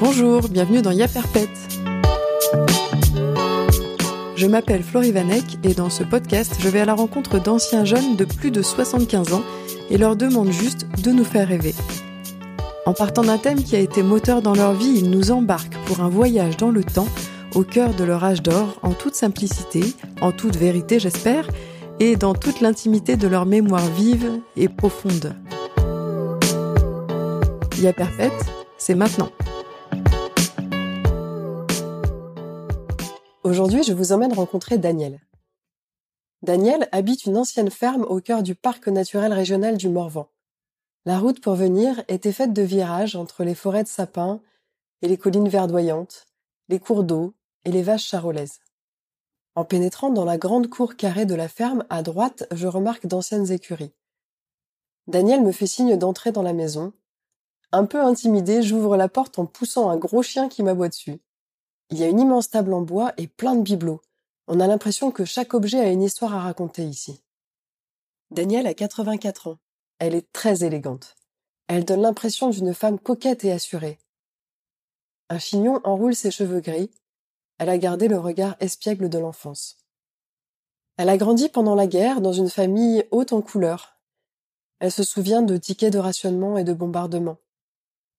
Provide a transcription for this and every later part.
Bonjour, bienvenue dans Yaperpète. Je m'appelle Florie Vanek et dans ce podcast, je vais à la rencontre d'anciens jeunes de plus de 75 ans et leur demande juste de nous faire rêver. En partant d'un thème qui a été moteur dans leur vie, ils nous embarquent pour un voyage dans le temps, au cœur de leur âge d'or, en toute simplicité, en toute vérité j'espère, et dans toute l'intimité de leur mémoire vive et profonde. Yaperpète, c'est maintenant. Aujourd'hui, je vous emmène rencontrer Daniel. Daniel habite une ancienne ferme au cœur du parc naturel régional du Morvan. La route pour venir était faite de virages entre les forêts de sapins et les collines verdoyantes, les cours d'eau et les vaches charolaises. En pénétrant dans la grande cour carrée de la ferme, à droite, je remarque d'anciennes écuries. Daniel me fait signe d'entrer dans la maison. Un peu intimidé, j'ouvre la porte en poussant un gros chien qui m'aboie dessus. Il y a une immense table en bois et plein de bibelots. On a l'impression que chaque objet a une histoire à raconter ici. Danielle a 84 ans. Elle est très élégante. Elle donne l'impression d'une femme coquette et assurée. Un chignon enroule ses cheveux gris. Elle a gardé le regard espiègle de l'enfance. Elle a grandi pendant la guerre dans une famille haute en couleurs. Elle se souvient de tickets de rationnement et de bombardements.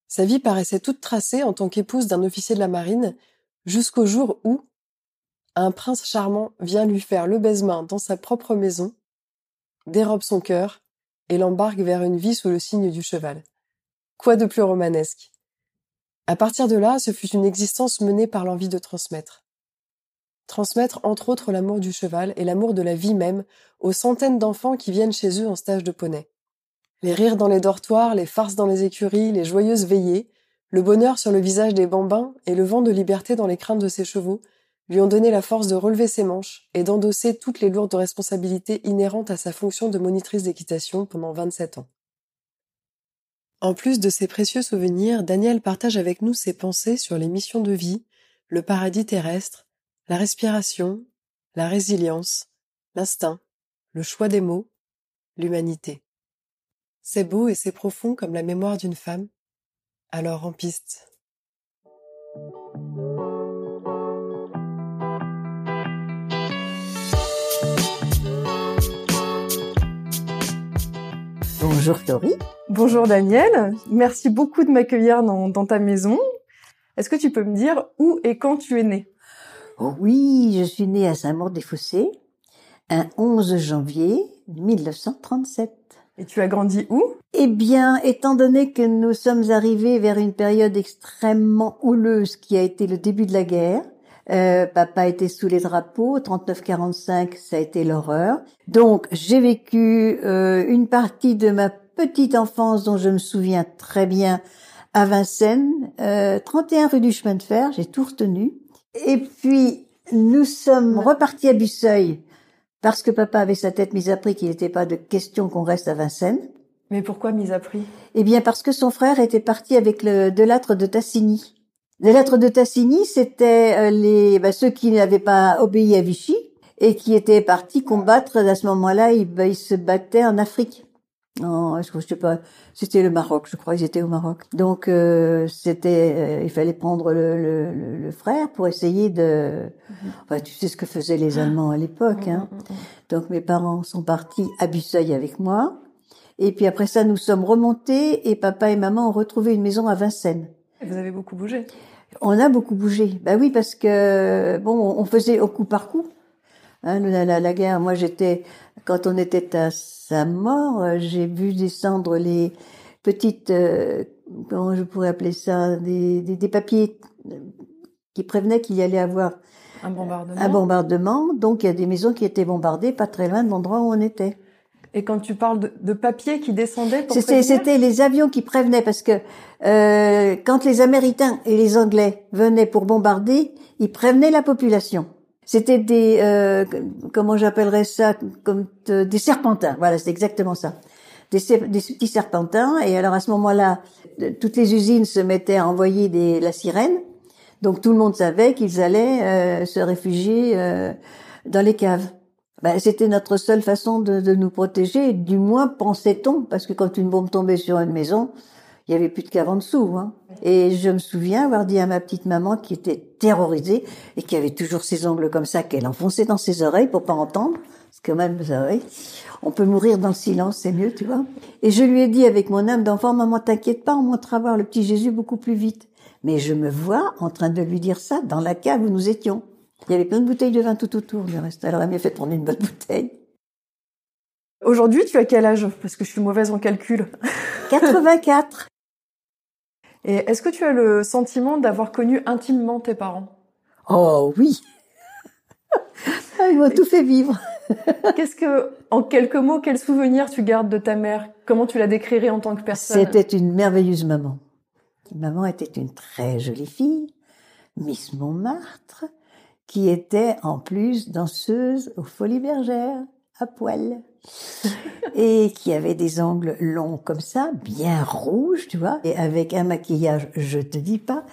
Sa vie paraissait toute tracée en tant qu'épouse d'un officier de la marine jusqu'au jour où un prince charmant vient lui faire le baise-main dans sa propre maison, dérobe son cœur et l'embarque vers une vie sous le signe du cheval. Quoi de plus romanesque? À partir de là, ce fut une existence menée par l'envie de transmettre. Transmettre entre autres l'amour du cheval et l'amour de la vie même aux centaines d'enfants qui viennent chez eux en stage de poney. Les rires dans les dortoirs, les farces dans les écuries, les joyeuses veillées, le bonheur sur le visage des bambins et le vent de liberté dans les craintes de ses chevaux lui ont donné la force de relever ses manches et d'endosser toutes les lourdes responsabilités inhérentes à sa fonction de monitrice d'équitation pendant 27 ans. En plus de ces précieux souvenirs, Daniel partage avec nous ses pensées sur les missions de vie, le paradis terrestre, la respiration, la résilience, l'instinct, le choix des mots, l'humanité. C'est beau et c'est profond comme la mémoire d'une femme, alors en piste. Bonjour Florie. Bonjour Daniel, merci beaucoup de m'accueillir dans, ta maison. Est-ce que tu peux me dire où et quand tu es née oh Oui, je suis née à Saint-Maur-des-Fossés un 11 janvier 1937. Et tu as grandi où? Eh bien, étant donné que nous sommes arrivés vers une période extrêmement houleuse qui a été le début de la guerre, euh, papa était sous les drapeaux, 39-45, ça a été l'horreur. Donc, j'ai vécu euh, une partie de ma petite enfance dont je me souviens très bien à Vincennes, euh, 31 rue du chemin de fer, j'ai tout retenu. Et puis, nous sommes repartis à Busseuil parce que papa avait sa tête mise à prix qu'il n'était pas de question qu'on reste à Vincennes. Mais pourquoi mise à prix? Eh bien parce que son frère était parti avec le Delattre de Tassigny. Delattre de Tassigny, c'était euh, les bah, ceux qui n'avaient pas obéi à Vichy et qui étaient partis combattre. À ce moment-là, ils, bah, ils se battaient en Afrique. Non, je sais pas. C'était le Maroc, je crois. Ils étaient au Maroc. Donc euh, c'était, euh, il fallait prendre le, le, le, frère pour essayer de. Mhm. Enfin, tu sais ce que faisaient les Allemands à l'époque. Hein. Mhm, mhm, Donc mes parents sont partis à Busseuil avec moi. Et puis après ça, nous sommes remontés et papa et maman ont retrouvé une maison à Vincennes. Et vous avez beaucoup bougé. On a beaucoup bougé. Bah oui, parce que bon, on faisait au coup par coup. Hein, la, la, la guerre. Moi, j'étais quand on était à sa mort, euh, j'ai vu descendre les petites, euh, comment je pourrais appeler ça, des, des, des papiers qui prévenaient qu'il y allait avoir un bombardement. un bombardement. Donc il y a des maisons qui étaient bombardées pas très loin de l'endroit où on était. Et quand tu parles de, de papiers qui descendaient pour C'était les avions qui prévenaient parce que euh, quand les Américains et les Anglais venaient pour bombarder, ils prévenaient la population. C'était des euh, comment j'appellerais ça comme euh, des serpentins. Voilà, c'est exactement ça. Des, des, petits serpentins. Et alors à ce moment-là, toutes les usines se mettaient à envoyer des, la sirène. Donc tout le monde savait qu'ils allaient euh, se réfugier euh, dans les caves. Ben, c'était notre seule façon de, de, nous protéger, du moins pensait-on, parce que quand une bombe tombait sur une maison, il y avait plus de cave en dessous. Hein. Et je me souviens avoir dit à ma petite maman qui était terrorisée et qui avait toujours ses ongles comme ça qu'elle enfonçait dans ses oreilles pour pas entendre, parce que même vous savez, on peut mourir dans le silence, c'est mieux, tu vois. Et je lui ai dit avec mon âme d'enfant, maman, t'inquiète pas, on montera voir le petit Jésus beaucoup plus vite. Mais je me vois en train de lui dire ça dans la cave où nous étions. Il y avait plein de bouteilles de vin tout autour du reste. Alors, elle m'a fait prendre une bonne bouteille. Aujourd'hui, tu as quel âge? Parce que je suis mauvaise en calcul. 84. Et est-ce que tu as le sentiment d'avoir connu intimement tes parents? Oh oui. Ils m'ont tout fait vivre. Qu'est-ce que, en quelques mots, quel souvenir tu gardes de ta mère? Comment tu la décrirais en tant que personne? C'était une merveilleuse maman. Maman était une très jolie fille, Miss Montmartre, qui était en plus danseuse aux Folies Bergères, à poil. et qui avait des ongles longs comme ça, bien rouges, tu vois, et avec un maquillage, je te dis pas.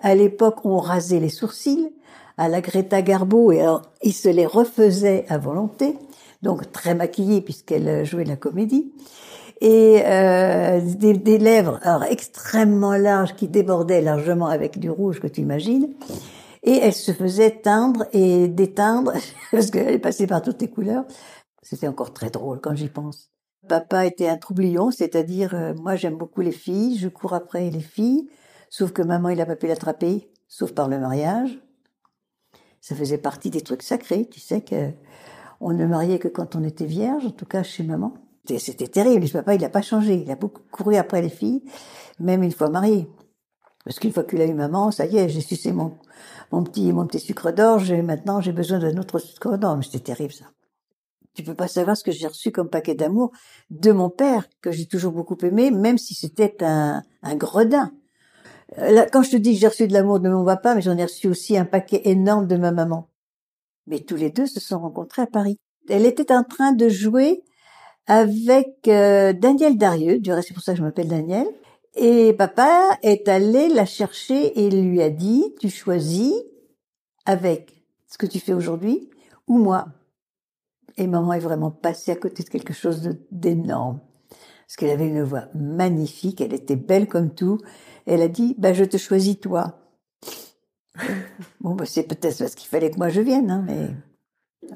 À l'époque, on rasait les sourcils à la Greta Garbo et alors, il se les refaisait à volonté, donc très maquillée puisqu'elle jouait la comédie. Et euh, des, des, lèvres alors, extrêmement larges qui débordaient largement avec du rouge que tu imagines. Et elle se faisait teindre et déteindre, parce qu'elle passée par toutes les couleurs, c'était encore très drôle quand j'y pense. Papa était un troublion, c'est-à-dire euh, moi j'aime beaucoup les filles, je cours après les filles, sauf que maman il a pas pu l'attraper, sauf par le mariage. Ça faisait partie des trucs sacrés, tu sais que on ne mariait que quand on était vierge, en tout cas chez maman. C'était terrible, papa il a pas changé, il a beaucoup couru après les filles, même une fois marié. Parce qu'une fois qu'il a eu maman, ça y est, j'ai sucé mon, mon petit, mon petit sucre d'orge et maintenant j'ai besoin d'un autre sucre d'orge. C'était terrible ça tu peux pas savoir ce que j'ai reçu comme paquet d'amour de mon père, que j'ai toujours beaucoup aimé, même si c'était un, un gredin. Euh, là, quand je te dis que j'ai reçu de l'amour de mon papa, mais j'en ai reçu aussi un paquet énorme de ma maman. Mais tous les deux se sont rencontrés à Paris. Elle était en train de jouer avec euh, Daniel Darieux, du reste c'est pour ça que je m'appelle Daniel, et papa est allé la chercher et lui a dit, tu choisis avec ce que tu fais aujourd'hui ou moi. Et maman est vraiment passée à côté de quelque chose d'énorme. Parce qu'elle avait une voix magnifique, elle était belle comme tout. Elle a dit, bah, je te choisis toi. bon, bah, c'est peut-être parce qu'il fallait que moi je vienne, hein, mais...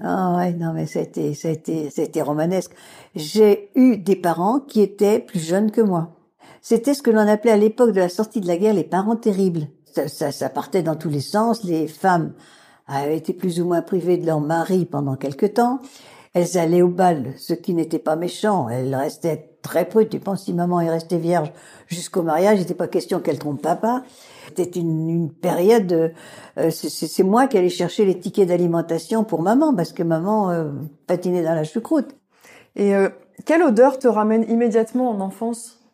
Ah ouais, non, mais ça a été, ça a été, ça a été romanesque. J'ai eu des parents qui étaient plus jeunes que moi. C'était ce que l'on appelait à l'époque de la sortie de la guerre les parents terribles. Ça, ça, ça partait dans tous les sens. Les femmes avaient été plus ou moins privées de leur mari pendant quelque temps. Elles allaient au bal, ce qui n'était pas méchant. Elles restaient très peu. Tu penses si maman est restée vierge jusqu'au mariage, il n'était pas question qu'elle trompe papa. C'était une, une, période. Euh, c'est moi qui allais chercher les tickets d'alimentation pour maman parce que maman euh, patinait dans la choucroute. Et euh, quelle odeur te ramène immédiatement en enfance?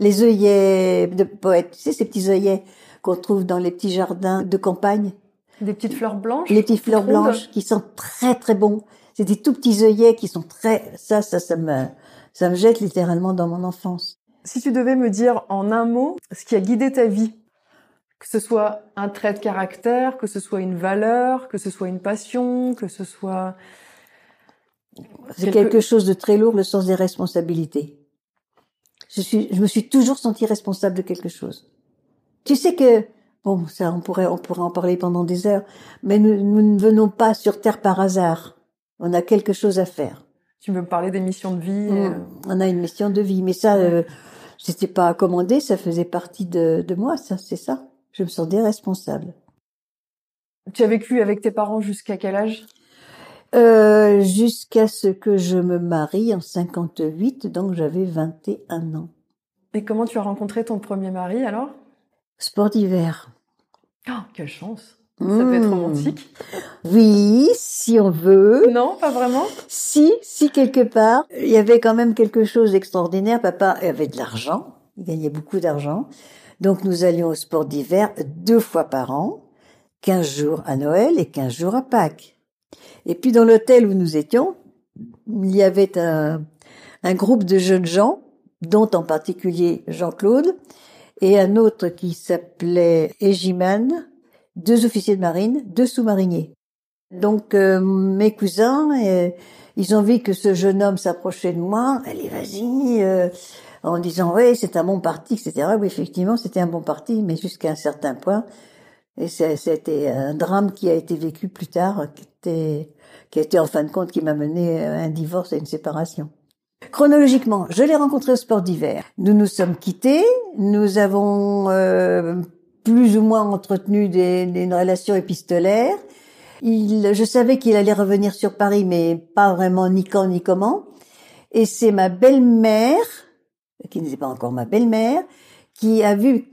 Les œillets de poète. Tu sais ces petits œillets qu'on trouve dans les petits jardins de campagne. Des petites fleurs blanches Les petites fleurs blanches qui sont très très bons. C'est des tout petits œillets qui sont très... Ça, ça, ça me, ça me jette littéralement dans mon enfance. Si tu devais me dire en un mot ce qui a guidé ta vie, que ce soit un trait de caractère, que ce soit une valeur, que ce soit une passion, que ce soit... C'est quelque chose de très lourd, le sens des responsabilités. Je suis, je me suis toujours sentie responsable de quelque chose. Tu sais que Bon, ça, on pourrait, on pourrait en parler pendant des heures, mais nous, nous, ne venons pas sur Terre par hasard. On a quelque chose à faire. Tu veux me parler des missions de vie mmh. euh... On a une mission de vie, mais ça, euh, c'était pas commandé, ça faisait partie de, de moi, ça, c'est ça. Je me sentais responsable. Tu as vécu avec tes parents jusqu'à quel âge? Euh, Jusqu'à ce que je me marie en 58, donc j'avais 21 ans. Et comment tu as rencontré ton premier mari alors? Sport d'hiver. Oh, quelle chance Ça peut être romantique. Oui, si on veut. Non, pas vraiment. Si, si quelque part, il y avait quand même quelque chose d'extraordinaire. Papa avait de l'argent, il gagnait beaucoup d'argent. Donc nous allions au sport d'hiver deux fois par an, 15 jours à Noël et 15 jours à Pâques. Et puis dans l'hôtel où nous étions, il y avait un, un groupe de jeunes gens, dont en particulier Jean-Claude, et un autre qui s'appelait Egiman, deux officiers de marine, deux sous-mariniers. Donc euh, mes cousins, euh, ils ont vu que ce jeune homme s'approchait de moi. Allez, vas-y. euh, en disant oui, c'est un bon parti, etc. Oui, effectivement, c'était un bon parti, mais jusqu'à un certain point. Et c'était un drame qui a été vécu plus tard, qui était, qui a été en fin de compte qui m'a mené à un divorce et une séparation. Chronologiquement, je l'ai rencontré au sport d'hiver. Nous nous sommes quittés. Nous avons euh, plus ou moins entretenu des, des- une relation épistolaire. Il, je savais qu'il allait revenir sur Paris, mais pas vraiment ni quand ni comment. Et c'est ma belle-mère, qui n'était pas encore ma belle-mère, qui a vu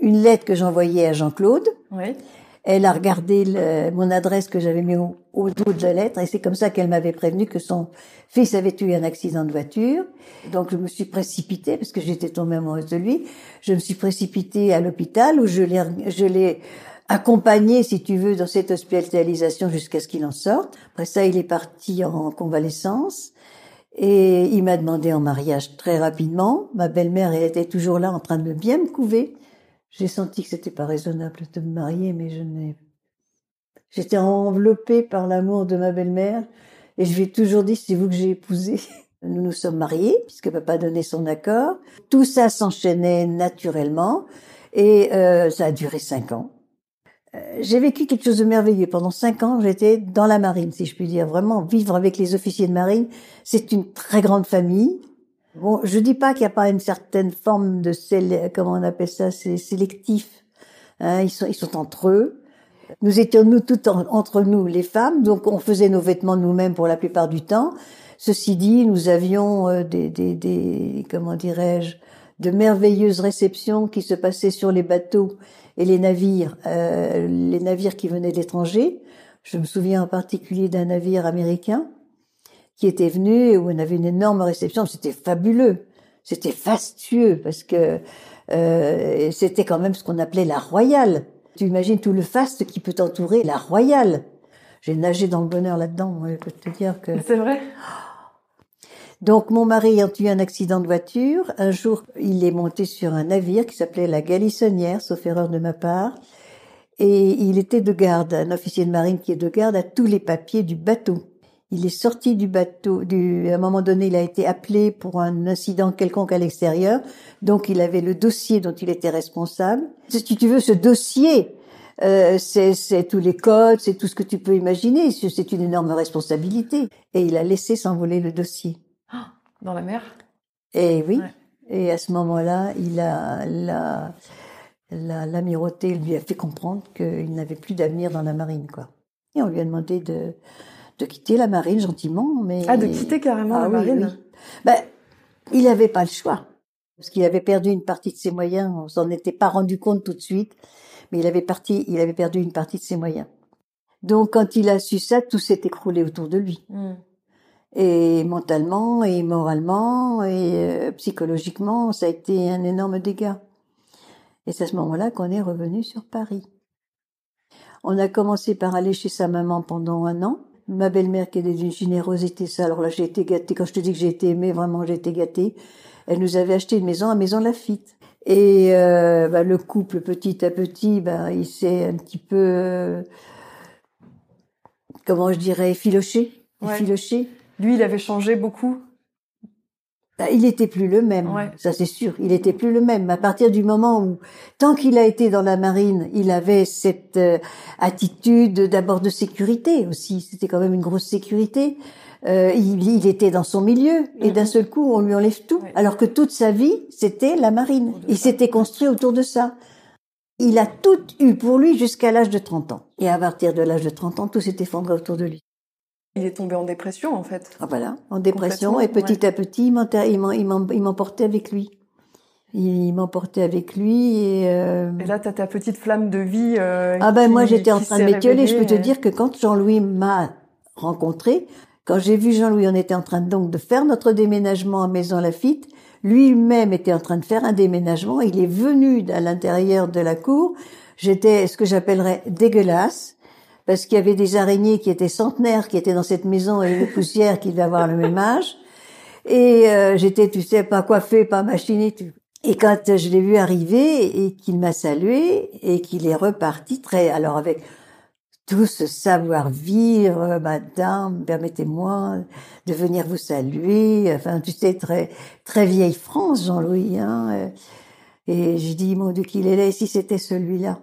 une lettre que j'envoyais à Jean-Claude. Oui. Elle a regardé le- mon adresse que j'avais mis au, au dos de la lettre et c'est comme ça qu'elle m'avait prévenu que son fils avait eu un accident de voiture. Donc je me suis précipitée parce que j'étais tombée amoureuse de lui. Je me suis précipitée à l'hôpital où je l'ai je l'ai accompagné, si tu veux, dans cette hospitalisation jusqu'à ce qu'il en sorte. Après ça, il est parti en convalescence. Et il m'a demandé en mariage très rapidement. Ma belle-mère, elle était toujours là en train de bien me couver. J'ai senti que c'était pas raisonnable de me marier, mais je n'ai. J'étais enveloppée par l'amour de ma belle-mère, et je lui ai toujours dit c'est vous que j'ai épousé. Nous nous sommes mariés puisque papa donnait son accord. Tout ça s'enchaînait naturellement, et euh, ça a duré cinq ans. Euh, J'ai vécu quelque chose de merveilleux. Pendant cinq ans, j'étais dans la marine, si je puis dire. Vraiment, vivre avec les officiers de marine, c'est une très grande famille. Bon, je dis pas qu'il n'y a pas une certaine forme de comment on appelle ça, c'est sélectif. Hein, ils sont ils sont entre eux. Nous étions nous toutes en- entre nous les femmes, donc on faisait nos vêtements nous-mêmes pour la plupart du temps. Ceci dit, nous avions euh, des, des, des comment dirais-je, de merveilleuses réceptions qui se passaient sur les bateaux et les navires, euh, les navires qui venaient d'étrangers. Je me souviens en particulier d'un navire américain qui était venu et où on avait une énorme réception. C'était fabuleux, c'était fastueux parce que euh, c'était quand même ce qu'on appelait la royale. Tu imagines tout le faste qui peut entourer la royale. J'ai nagé dans le bonheur là-dedans. Je peux te dire que. C'est vrai. Donc mon mari ayant eu un accident de voiture, un jour il est monté sur un navire qui s'appelait la Galissonnière, sauf erreur de ma part, et il était de garde, un officier de marine qui est de garde à tous les papiers du bateau. Il est sorti du bateau, du, à un moment donné il a été appelé pour un incident quelconque à l'extérieur, donc il avait le dossier dont il était responsable. Si tu veux, ce dossier, euh, c'est tous les codes, c'est tout ce que tu peux imaginer, c'est une énorme responsabilité. Et il a laissé s'envoler le dossier. Dans la mer? Et oui. Ouais. Et à ce moment-là, il a, la, la, l'amirauté lui a fait comprendre qu'il n'avait plus d'avenir dans la marine, quoi. Et on lui a demandé de, de quitter la marine gentiment, mais. Ah, de quitter carrément Ah la oui, marine. oui. Ben, il n'avait pas le choix. Parce qu'il avait perdu une partie de ses moyens. On s'en était pas rendu compte tout de suite. Mais il avait parti, il avait perdu une partie de ses moyens. Donc, quand il a su ça, tout s'est écroulé autour de lui Hmm. et mentalement et moralement et euh, psychologiquement, ça a été un énorme dégât. Et c'est à ce moment-là qu'on est revenu sur Paris. On a commencé par aller chez sa maman pendant un an. Ma belle-mère qui est d'une générosité, ça, alors là j'ai été gâtée. Quand je te dis que j'ai été aimée, vraiment j'ai été gâtée. Elle nous avait acheté une maison à Maison Lafitte. Et euh, bah, le couple, petit à petit, bah, il s'est un petit peu, euh, comment je dirais, effiloché. Ouais. Lui, il avait changé beaucoup. Bah, il était plus le même, Ouais. ça c'est sûr. Il était plus le même. À partir du moment où, tant qu'il a été dans la marine, il avait cette euh, attitude d'abord de sécurité aussi. C'était quand même une grosse sécurité. Euh, il, il était dans son milieu et Mhm. d'un seul coup on lui enlève tout. Ouais. Alors que toute sa vie c'était la marine. Il s'était construit autour de ça. Il a tout eu pour lui jusqu'à l'âge de 30 ans. Et à partir de l'âge de 30 ans, tout s'est effondré autour de lui. Il est tombé en dépression, en fait. Ah, voilà, en dépression, et petit à petit, il m'emportait avec lui. Il m'emportait avec lui et, euh, Et là, t'as ta petite flamme de vie. euh, ah ben qui- moi j'étais en train de m'étioler. Je peux te dire que quand Jean-Louis m'a rencontré, quand j'ai vu Jean-Louis, on était en train donc de faire notre déménagement à Maison Lafitte. Lui-même était en train de faire un déménagement. Il est venu à l'intérieur de la cour. J'étais ce que j'appellerais dégueulasse parce qu'il y avait des araignées qui étaient centenaires qui étaient dans cette maison et une poussière qui devait avoir le même âge. Et euh, j'étais, tu sais, pas coiffée, pas machinée. tu- Et quand euh, je l'ai vu arriver et qu'il m'a salué et qu'il est reparti très, alors avec tout ce savoir-vivre, madame, permettez-moi de venir vous saluer. Enfin, tu sais, très, très vieille France, Jean-Louis, hein. Et je dis, mon Dieu, qu'il est là, et si c'était celui-là?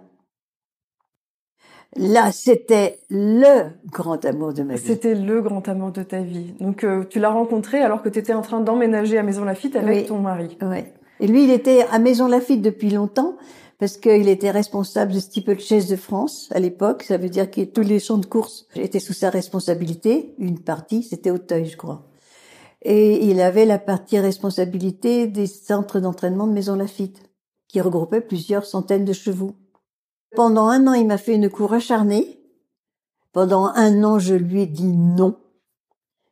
Là, c'était le grand amour de ma vie. C'était le grand amour de ta vie. Donc, euh, tu l'as rencontré alors que tu étais en train d'emménager à Maison Lafitte avec ton mari. Oui. Et lui, il était à Maison Lafitte depuis longtemps parce qu'il était responsable de Steeplechase de France à l'époque. Ça veut dire que tous les champs de course étaient sous sa responsabilité. Une partie, c'était Auteuil, je crois. Et il avait la partie responsabilité des centres d'entraînement de Maison Lafitte, qui regroupait plusieurs centaines de chevaux. Pendant un an, il m'a fait une cour acharnée. Pendant un an, je lui ai dit non,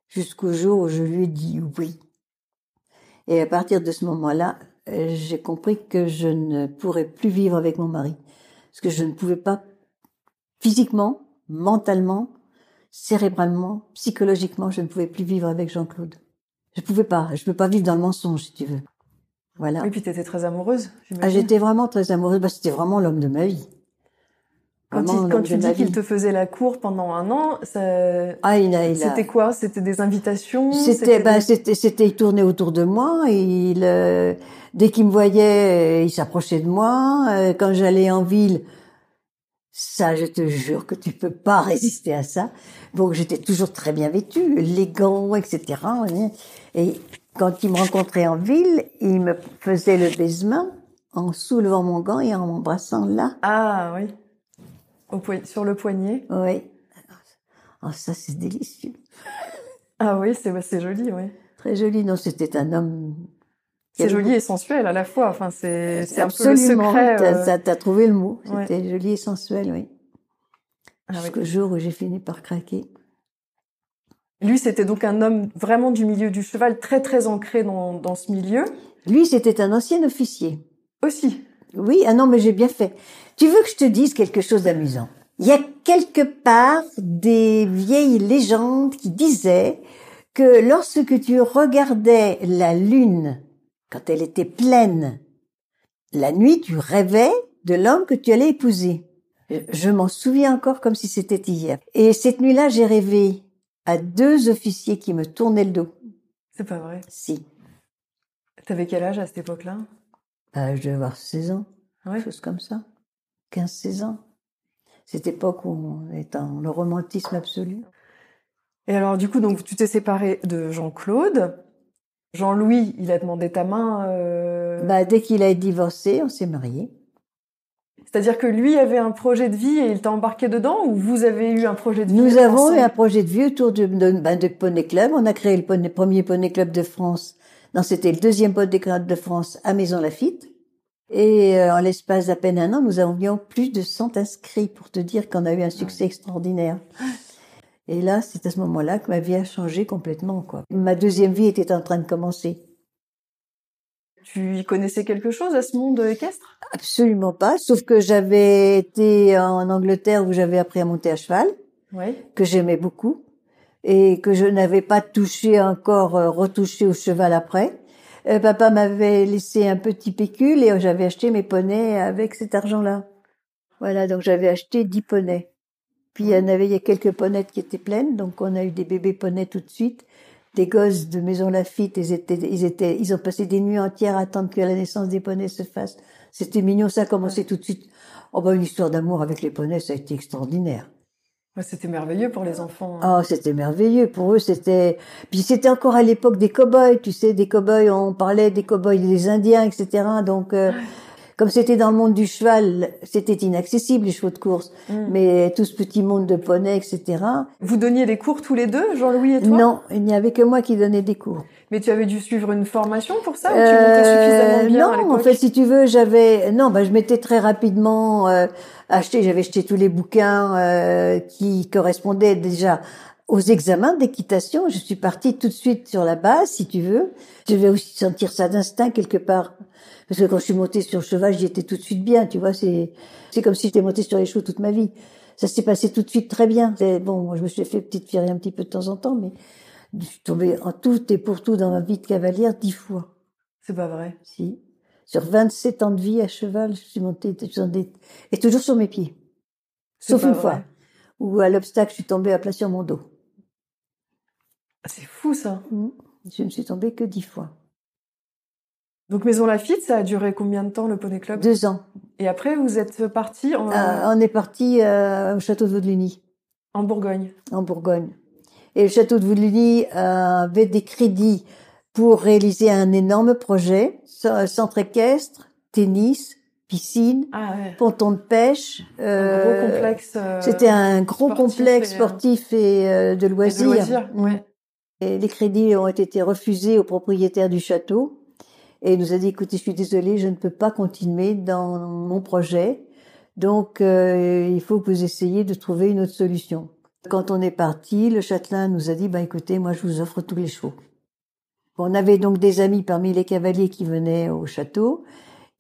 jusqu'au jour où je lui ai dit oui. Et à partir de ce moment-là, j'ai compris que je ne pourrais plus vivre avec mon mari. Parce que je ne pouvais pas, physiquement, mentalement, cérébralement, psychologiquement, je ne pouvais plus vivre avec Jean-Claude. Je pouvais pas. Je peux pas vivre dans le mensonge, si tu veux. Voilà. Et puis tu étais très amoureuse. Ah, j'étais vraiment très amoureuse. Bah, c'était vraiment l'homme de ma vie. Quand, quand tu dis qu'il te faisait la cour pendant un an, ça... ah, il a, il c'était quoi? C'était des invitations? C'était, bah, c'était, c'était, il tournait autour de moi. il, euh, dès qu'il me voyait, il s'approchait de moi. Euh, quand j'allais en ville, ça, je te jure que tu peux pas résister à ça. Donc, j'étais toujours très bien vêtue, élégant, etc. Et quand il me rencontrait en ville, il me faisait le baisement en soulevant mon gant et en m'embrassant là. Ah oui sur le poignet. Oui. Oh, ça, c'est délicieux. Ah oui, c'est joli, oui. Très joli. Non, c'était un homme. C'est joli et sensuel à la fois. Enfin, c'est un peu le secret. T'as euh... as trouvé le mot. C'était joli et sensuel, oui. Ah, Jusqu'au jour où j'ai fini par craquer. Lui, c'était donc un homme vraiment du milieu du cheval, très très ancré dans, dans ce milieu. Lui, c'était un ancien officier. Aussi. Oui, ah non, mais j'ai bien fait. Tu veux que je te dise quelque chose d'amusant? Il y a quelque part des vieilles légendes qui disaient que lorsque tu regardais la lune quand elle était pleine, la nuit tu rêvais de l'homme que tu allais épouser. Je m'en souviens encore comme si c'était hier. Et cette nuit-là, j'ai rêvé à deux officiers qui me tournaient le dos. C'est pas vrai. Si. T'avais quel âge à cette époque-là? Bah, Je devais avoir 16 ans. Ouais. Chose comme ça. 15-16 ans. Cette époque où on est dans le romantisme absolu. Et alors, du coup, donc, tu t'es séparé de Jean-Claude. Jean-Louis, il a demandé ta main. Euh... Bah, dès qu'il a divorcé, on s'est mariés. C'est-à-dire que lui avait un projet de vie et il t'a embarqué dedans ou vous avez eu un projet de vie Nous avons eu un projet de vie autour de, de, ben, de Poney Club. On a créé le premier Poney Club de France. Non, c'était le deuxième Poney Club de France à Maison Lafitte. Et euh, en l'espace d'à peine un an, nous avions plus de 100 inscrits pour te dire qu'on a eu un succès extraordinaire. Et là, c'est à ce moment-là que ma vie a changé complètement. Quoi. Ma deuxième vie était en train de commencer. Tu y connaissais quelque chose à ce monde équestre? Absolument pas, sauf que j'avais été en Angleterre où j'avais appris à monter à cheval, que j'aimais beaucoup, et que je n'avais pas touché encore, euh, retouché au cheval après. Euh, papa m'avait laissé un petit pécule et j'avais acheté mes poneys avec cet argent-là. Voilà, donc j'avais acheté dix poneys. Puis il y en avait, il y a quelques ponettes qui étaient pleines, donc on a eu des bébés poneys tout de suite. Des gosses de Maison Lafitte, ils étaient, ils étaient, ils ont passé des nuits entières à attendre que la naissance des poneys se fasse. C'était mignon, ça a commencé tout de suite. Oh bah une histoire d'amour avec les poneys, ça a été extraordinaire. C'était merveilleux pour les enfants. Hein. Oh, c'était merveilleux pour eux. C'était puis c'était encore à l'époque des cow-boys. Tu sais, des cow-boys. On parlait des cow-boys des Indiens, etc. Donc, euh, comme c'était dans le monde du cheval, c'était inaccessible les chevaux de course. Mm. Mais tout ce petit monde de poneys, etc. Vous donniez des cours tous les deux, Jean-Louis et toi? Non, il n'y avait que moi qui donnais des cours. Mais tu avais dû suivre une formation pour ça ou tu montais suffisamment bien Non, en fait, si tu veux, j'avais non, bah je m'étais très rapidement euh, acheté, j'avais acheté tous les bouquins euh, qui correspondaient déjà aux examens d'équitation. Je suis partie tout de suite sur la base, si tu veux. Je vais aussi sentir ça d'instinct quelque part. Parce que quand je suis montée sur le cheval, j'y étais tout de suite bien, tu vois. C'est, c'est comme si j'étais montée sur les chevaux toute ma vie. Ça s'est passé tout de suite très bien. Bon, moi, je me suis fait petite fierté un petit peu de temps en temps, mais je suis tombée en tout et pour tout dans ma vie de cavalière dix fois. C'est pas vrai. Si. Sur 27 ans de vie à cheval, je suis montée et toujours sur mes pieds. Sauf une fois où à l'obstacle, je suis tombée à plat sur mon dos. C'est fou ça. Mm. Je ne suis tombée que dix fois. Donc Maison Lafitte, ça a duré combien de temps le Poney Club? Deux ans. Et après, vous êtes parti en, Euh, on est parti euh, au château de Vaudeluny, en Bourgogne. en Bourgogne. Et le château de Vaudeluny euh, avait des crédits pour réaliser un énorme projet, ce- centre équestre, tennis, piscine, Ah ouais. ponton de pêche. Un euh, gros complexe. euh, C'était un gros sportif complexe euh, sportif et euh, de et de loisirs. ouais. Et les crédits ont été refusés au propriétaire du château. Et il nous a dit, écoutez, je suis désolé, je ne peux pas continuer dans mon projet. Donc, euh, il faut que vous essayiez de trouver une autre solution. Quand on est parti, le châtelain nous a dit, bah, écoutez, moi, je vous offre tous les chevaux. On avait donc des amis parmi les cavaliers qui venaient au château.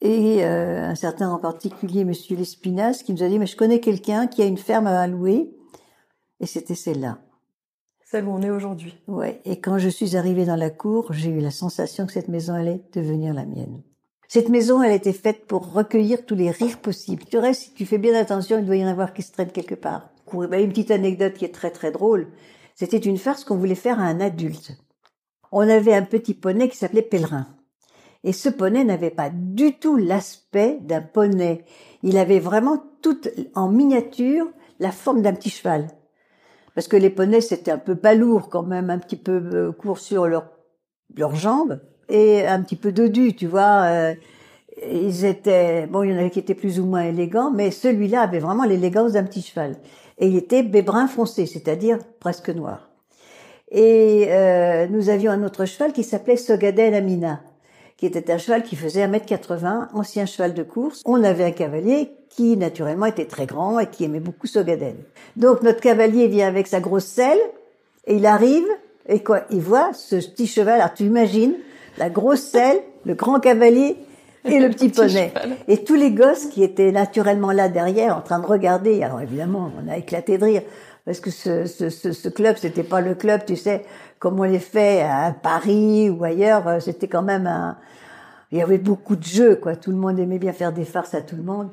Et euh, un certain en particulier, Monsieur Lespinasse, qui nous a dit, mais je connais quelqu'un qui a une ferme à louer. Et c'était celle-là. Celle où on est aujourd'hui. Ouais. Et quand je suis arrivée dans la cour, j'ai eu la sensation que cette maison allait devenir la mienne. Cette maison, elle était faite pour recueillir tous les rires possibles. Tu restes, si tu fais bien attention, il doit y en avoir qui se traînent quelque part. Ben, Une petite anecdote qui est très très drôle. C'était une farce qu'on voulait faire à un adulte. On avait un petit poney qui s'appelait Pèlerin. Et ce poney n'avait pas du tout l'aspect d'un poney. Il avait vraiment tout en miniature la forme d'un petit cheval. Parce que les poneys, c'était un peu balourd quand même, un petit peu euh, court sur leurs leurs jambes et un petit peu dodu, tu vois. euh, ils étaient, bon, il y en avait qui étaient plus ou moins élégants, mais celui-là avait vraiment l'élégance d'un petit cheval. Et il était bébrun foncé, c'est-à-dire presque noir. Et euh, nous avions un autre cheval qui s'appelait Sogadel Amina, qui était un cheval qui faisait 1m80, ancien cheval de course. On avait un cavalier qui, naturellement, était très grand et qui aimait beaucoup Sogadel. Donc, notre cavalier vient avec sa grosse selle, et il arrive, et quoi Il voit ce petit cheval, alors tu imagines, la grosse selle, le grand cavalier et le petit poney. Et tous les gosses qui étaient naturellement là derrière, en train de regarder, alors évidemment, on a éclaté de rire, parce que ce, ce, ce, ce club, c'était pas le club, tu sais, comme on les fait à Paris ou ailleurs, euh, c'était quand même un... Il y avait beaucoup de jeux, quoi. Tout le monde aimait bien faire des farces à tout le monde.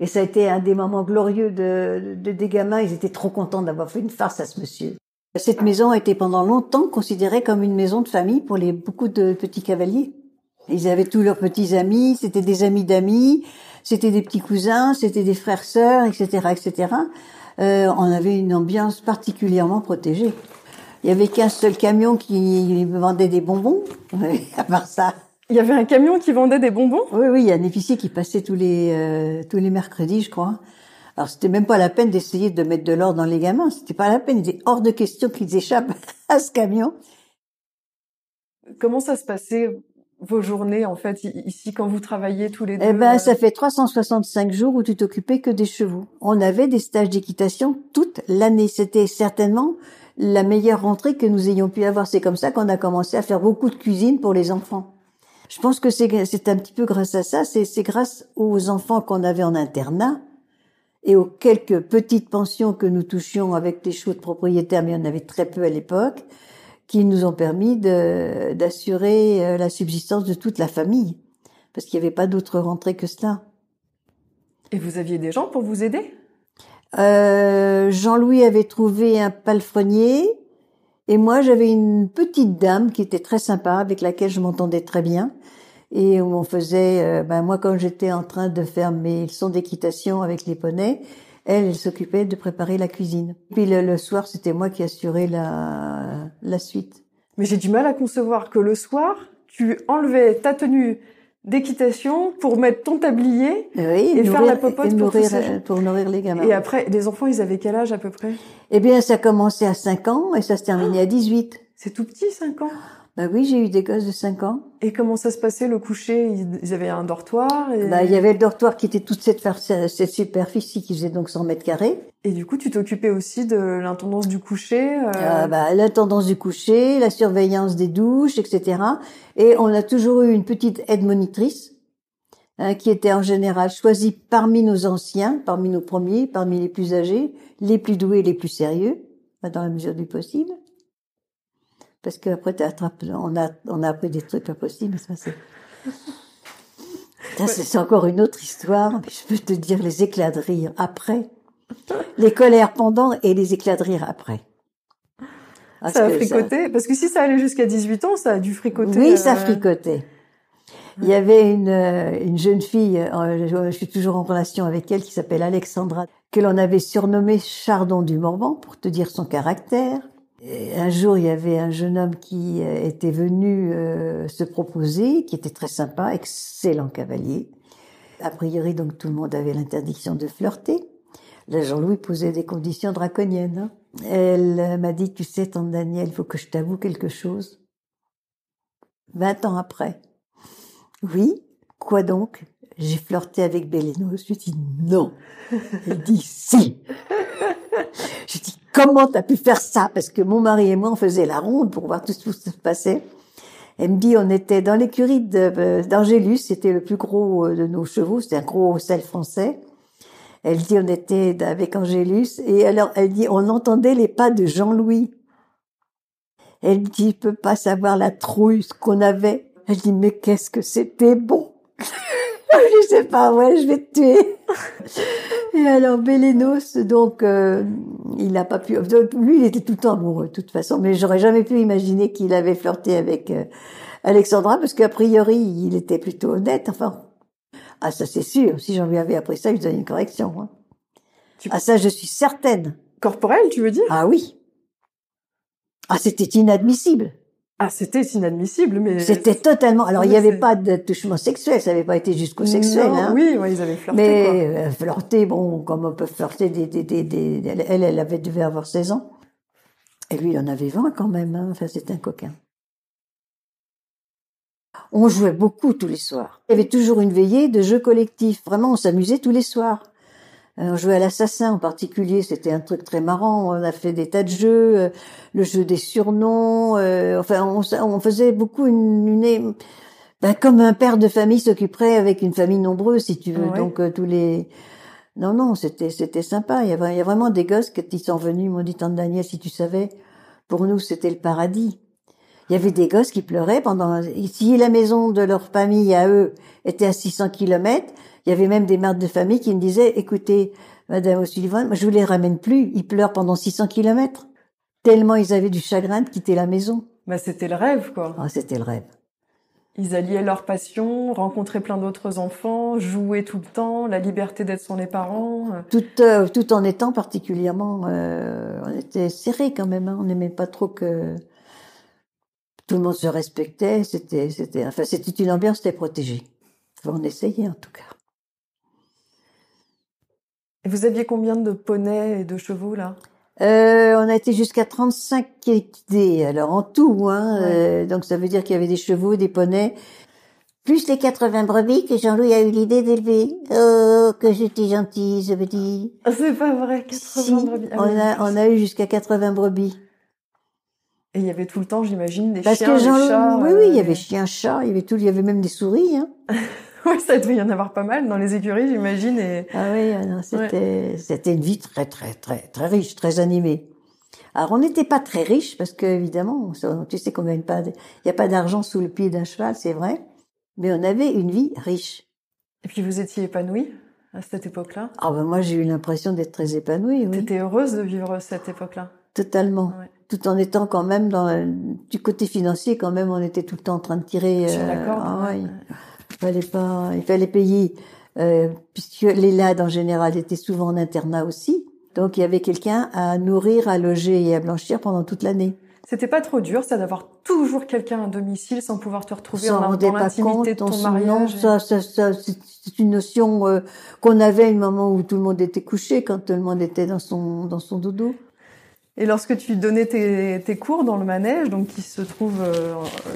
Et ça a été un des moments glorieux de, de- des gamins. Ils étaient trop contents d'avoir fait une farce à ce monsieur. Cette maison a été pendant longtemps considérée comme une maison de famille pour les beaucoup de petits cavaliers. Ils avaient tous leurs petits amis, c'était des amis d'amis, c'était des petits cousins, c'était des frères sœurs, etc., etc. Euh, on avait une ambiance particulièrement protégée. Il y avait qu'un seul camion qui vendait des bonbons. à part ça, Il y avait un camion qui vendait des bonbons? oui, oui, il y a un épicier qui passait tous les euh, tous les mercredis, je crois. Alors c'était même pas la peine d'essayer de mettre de l'ordre dans les gamins. C'était pas la peine. Il était hors de question qu'ils échappent à ce camion. Comment ça se passait? Vos journées en fait ici quand vous travailliez tous les deux Eh ben, euh, ça fait 365 jours où tu t'occupais que des chevaux. On avait des stages d'équitation toute l'année. C'était certainement la meilleure rentrée que nous ayons pu avoir. C'est comme ça qu'on a commencé à faire beaucoup de cuisine pour les enfants. Je pense que c'est un petit peu grâce à ça. C'est grâce aux enfants qu'on avait en internat et aux quelques petites pensions que nous touchions avec les chevaux de propriétaires, mais en avait très peu à l'époque, qui nous ont permis d'assurer euh, la subsistance de toute la famille. Parce qu'il n'y avait pas d'autre rentrée que cela. Et vous aviez des gens pour vous aider? Euh, Jean-Louis avait trouvé un palefrenier et moi j'avais une petite dame qui était très sympa avec laquelle je m'entendais très bien. Et où on faisait euh, ben moi quand j'étais en train de faire mes leçons d'équitation avec les poneys elle, elle s'occupait de préparer la cuisine. Puis le, le soir, c'était moi qui assurais la, la suite. Mais j'ai du mal à concevoir que le soir, tu enlevais ta tenue d'équitation pour mettre ton tablier Oui, Et faire la popote et pour nourrir, ces gens. euh, pour nourrir les gamins. et après les enfants ils avaient quel âge à peu près? Eh bien, ça commençait à 5 ans et ça se terminait à 18. C'est tout petit 5 ans? Bah oui, j'ai eu des gosses de 5 ans. Et comment ça se passait le coucher? Ils avaient un dortoir et... Bah, il y avait le dortoir qui était toute cette, cette superficie qui faisait donc 100 mètres carrés. et du coup tu t'occupais aussi de l'intendance du coucher. euh, Euh, bah, la tendance du coucher, la surveillance des douches, etc. Et on a toujours eu une petite aide monitrice hein, qui était en général choisie parmi nos anciens, parmi nos premiers, parmi les plus âgés, les plus doués, les plus sérieux, dans la mesure du possible. Parce qu'après, on a, on a appris des trucs pas possibles. Ça, c'est, ça, c'est encore une autre histoire. Mais je peux te dire les éclats de rire après. les colères pendant et les éclats de rire après. Ah, ça a fricoté Parce que si ça allait jusqu'à 18 ans, ça a dû fricoter. Oui, ça euh... fricotait. Il y avait une, euh, une jeune fille, euh, je suis toujours en relation avec elle, qui s'appelle Alexandra, que l'on avait surnommée Chardon du Morvan, pour te dire son caractère. Et un jour, il y avait un jeune homme qui euh, était venu se proposer, qui était très sympa, excellent cavalier. A priori, donc, tout le monde avait l'interdiction de flirter. Là, Jean-Louis posait des conditions draconiennes. Hein. Elle m'a dit, tu sais, tante Daniel, il faut que je t'avoue quelque chose. Vingt ans après. Oui, quoi donc? J'ai flirté avec Béléno. Je lui ai dit non. Elle dit si. Je dit comment t'as pu faire ça? Parce que mon mari et moi, on faisait la ronde pour voir tout ce qui se passait. Elle me dit, on était dans l'écurie d'Angélus, c'était le plus gros euh, de nos chevaux, c'était un gros sel français. Elle dit, on était avec Angélus, et alors elle dit, on entendait les pas de Jean-Louis. Elle dit, je peux pas savoir la trouille qu'on avait. Elle dit, mais qu'est-ce que c'était bon? Je sais pas, ouais, je vais te tuer. Et alors, Bélénos, donc, euh, il n'a pas pu... Lui, il était tout le temps amoureux, de toute façon, mais j'aurais jamais pu imaginer qu'il avait flirté avec euh, Alexandra, parce qu'a priori, il était plutôt honnête, enfin... Ah, ça c'est sûr, si j'en lui avais appris ça, il donne une correction. Hein. Ah, ça, je suis certaine. Corporelle, tu veux dire? Ah oui. Ah, c'était inadmissible. Ah, c'était inadmissible, mais c'était totalement. Alors, il n'y avait pas de touchement sexuel, ça n'avait pas été jusqu'au sexuel. hein. Oui, ouais, ils avaient flirté. Mais quoi. Euh, flirter, bon, comme on peut flirter, des, des, des, des, elle, elle avait devait avoir 16 ans, et lui, il en avait 20 quand même. Hein. Enfin, c'était un coquin. On jouait beaucoup tous les soirs. Il y avait toujours une veillée de jeux collectifs. Vraiment, on s'amusait tous les soirs. Euh, on jouait à l'assassin en particulier, c'était un truc très marrant. On a fait des tas de jeux, euh, le jeu des surnoms. Euh, enfin, on, on, faisait beaucoup une, une ben, comme un père de famille s'occuperait avec une famille nombreuse, si tu veux. Donc tous les non non, c'était c'était sympa. Il y avait il y a vraiment des gosses qui sont venus, ils m'ont dit tante Daniel, si tu savais, pour nous c'était le paradis. Il y avait des gosses qui pleuraient pendant si la maison de leur famille à eux était à 600 kilomètres il y avait même des mères de famille qui me disaient, écoutez, Madame O'Sullivan, moi je vous les ramène plus, ils pleurent pendant 600 kilomètres. Tellement ils avaient du chagrin de quitter la maison. Bah, c'était le rêve, quoi. Ah, c'était le rêve. Ils alliaient leur passion, rencontraient plein d'autres enfants, jouaient tout le temps, la liberté d'être sans les parents. Tout, euh, tout en étant particulièrement, euh, on était serrés quand même. Hein, on n'aimait pas trop que tout le monde se respectait. C'était, c'était, enfin, c'était une ambiance très protégée. Enfin, on essayait en tout cas. Et vous aviez combien de poneys et de chevaux là? Euh, on a été jusqu'à 35 équidés, alors en tout, hein. Ouais. Euh, donc ça veut dire qu'il y avait des chevaux, des poneys, plus les 80 brebis que Jean-Louis a eu l'idée d'élever. Oh, que j'étais gentille, ça veut dire. Ah, C'est pas vrai, 80 Si, brebis. Ah on, a, on a eu jusqu'à 80 brebis. Et il y avait tout le temps, j'imagine, des Parce chiens, que Jean, des chats. oui, euh, oui, il y avait des- chiens, chats, il y avait tout, il y avait même des souris, hein. Ouais, ça devait y en avoir pas mal dans les écuries, j'imagine. Et Ah oui, non, c'était, c'était une vie très, très, très, très riche, très animée. Alors, on n'était pas très riche parce que, évidemment, tu sais qu'on gagne pas, il n'y a pas d'argent sous le pied d'un cheval, c'est vrai. Mais on avait une vie riche. Et puis vous étiez épanouie à cette époque-là? Ah ben moi, j'ai eu l'impression d'être très épanouie, oui. T'étais heureuse de vivre cette époque-là? Totalement. Ouais. Tout en étant quand même dans, du côté financier, quand même, on était tout le temps en train de tirer. Sur la euh, ah ouais. Il fallait pas, il fallait payer, euh, puisque les LAD en général étaient souvent en internat aussi. Donc il y avait quelqu'un à nourrir, à loger et à blanchir pendant toute l'année. C'était pas trop dur, ça d'avoir toujours quelqu'un à domicile sans pouvoir te retrouver en, dans l'intimité de on ton s'en- non, mariage. ça, ça, ça, c'est une notion euh, qu'on avait au moment où tout le monde était couché, quand tout le monde était dans son dans son dodo. Et lorsque tu donnais tes, tes cours dans le manège, donc qui se trouve, euh,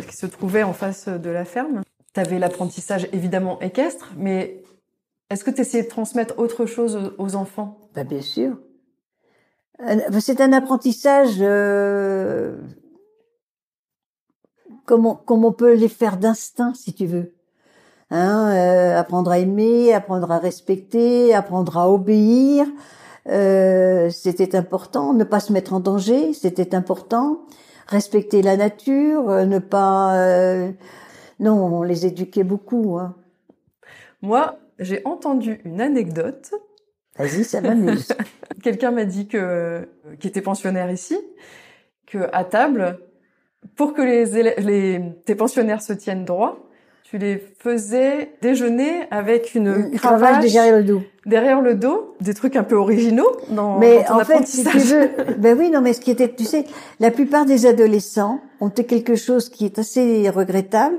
qui se trouvait en face de la ferme, tu avais l'apprentissage évidemment équestre, mais est-ce que tu essayais de transmettre autre chose aux enfants? Ben, bien sûr. Un- C'est un apprentissage euh, comme, on, peut les faire d'instinct, si tu veux. Hein, euh, apprendre à aimer, apprendre à respecter, apprendre à obéir. Euh, c'était important. Ne pas se mettre en danger, c'était important. Respecter la nature, euh, ne pas... Non, on les éduquait beaucoup. Hein. Moi, j'ai entendu une anecdote Vas-y, ça m'amuse. Quelqu'un m'a dit que, qui était pensionnaire ici, que à table, pour que les, les tes pensionnaires se tiennent droit, tu les faisais déjeuner avec une, une cravache derrière le dos. Derrière le dos, des trucs un peu originaux dans, mais ton en fait, si tu veux, ben oui, non, mais ce qui était, tu sais, la plupart des adolescents ont quelque chose qui est assez regrettable.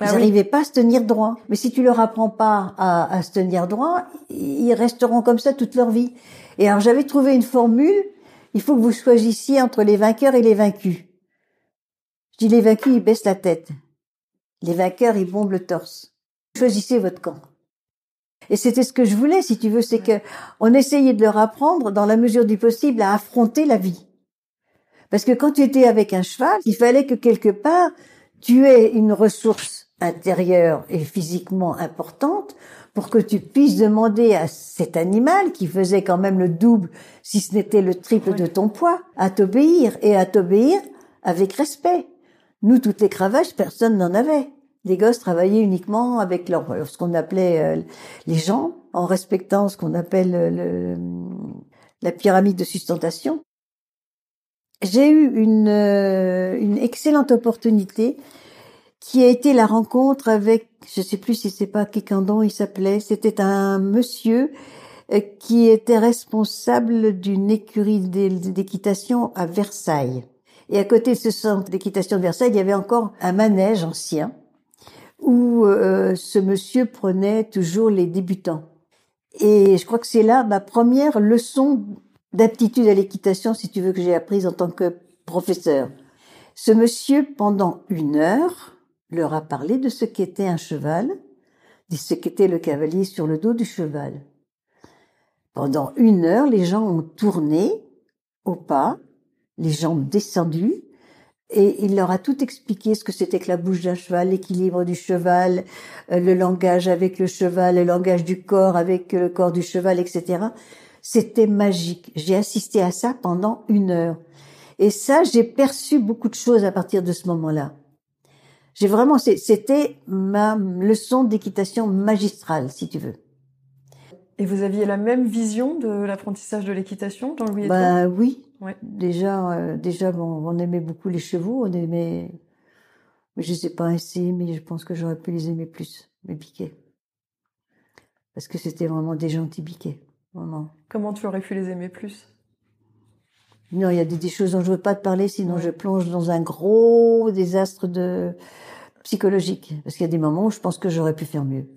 Ils ah n'arrivaient pas à se tenir droit. Mais si tu leur apprends pas à, à se tenir droit, ils resteront comme ça toute leur vie. Et alors j'avais trouvé une formule. Il faut que vous choisissiez entre les vainqueurs et les vaincus. Je dis les vaincus, ils baissent la tête. Les vainqueurs, ils bombent le torse. Choisissez votre camp. Et c'était ce que je voulais, si tu veux, c'est que on essayait de leur apprendre, dans la mesure du possible, à affronter la vie. Parce que quand tu étais avec un cheval, il fallait que quelque part, tu aies une ressource intérieure et physiquement importante pour que tu puisses demander à cet animal, qui faisait quand même le double, si ce n'était le triple de ton poids, à t'obéir, et à t'obéir avec respect. Nous, toutes les cravaches, personne n'en avait. Les gosses travaillaient uniquement avec leur, ce qu'on appelait euh, les gens, en respectant ce qu'on appelle le, la pyramide de sustentation. J'ai eu une, euh, une excellente opportunité qui a été la rencontre avec, je sais plus si c'est pas Kikandon il s'appelait, c'était un monsieur euh, qui était responsable d'une écurie d'équitation à Versailles. Et à côté de ce centre d'équitation de Versailles, il y avait encore un manège ancien où euh, ce monsieur prenait toujours les débutants. Et je crois que c'est là ma première leçon d'aptitude à l'équitation, si tu veux, que j'ai apprise en tant que professeur. Ce monsieur, pendant une heure, leur a parlé de ce qu'était un cheval, de ce qu'était le cavalier sur le dos du cheval. Pendant une heure, les gens ont tourné au pas les jambes descendues, et il leur a tout expliqué ce que c'était que la bouche d'un cheval, l'équilibre du cheval, euh, le langage avec le cheval, le langage du corps avec le corps du cheval, etc. C'était magique. J'ai assisté à ça pendant une heure. Et ça, j'ai perçu beaucoup de choses à partir de ce moment-là. J'ai vraiment, c'était ma leçon d'équitation magistrale, si tu veux. Et vous aviez la même vision de l'apprentissage de l'équitation, dans louis Bah oui. Ouais. Déjà, euh, déjà, bon, on aimait beaucoup les chevaux, on aimait, je sais pas assez, mais je pense que j'aurais pu les aimer plus, les biquets, parce que c'était vraiment des gentils biquets, vraiment. Comment tu aurais pu les aimer plus? Non, il y a des, choses dont je veux pas te parler, sinon je plonge dans un gros désastre de psychologique, parce qu'il y a des moments où je pense que j'aurais pu faire mieux.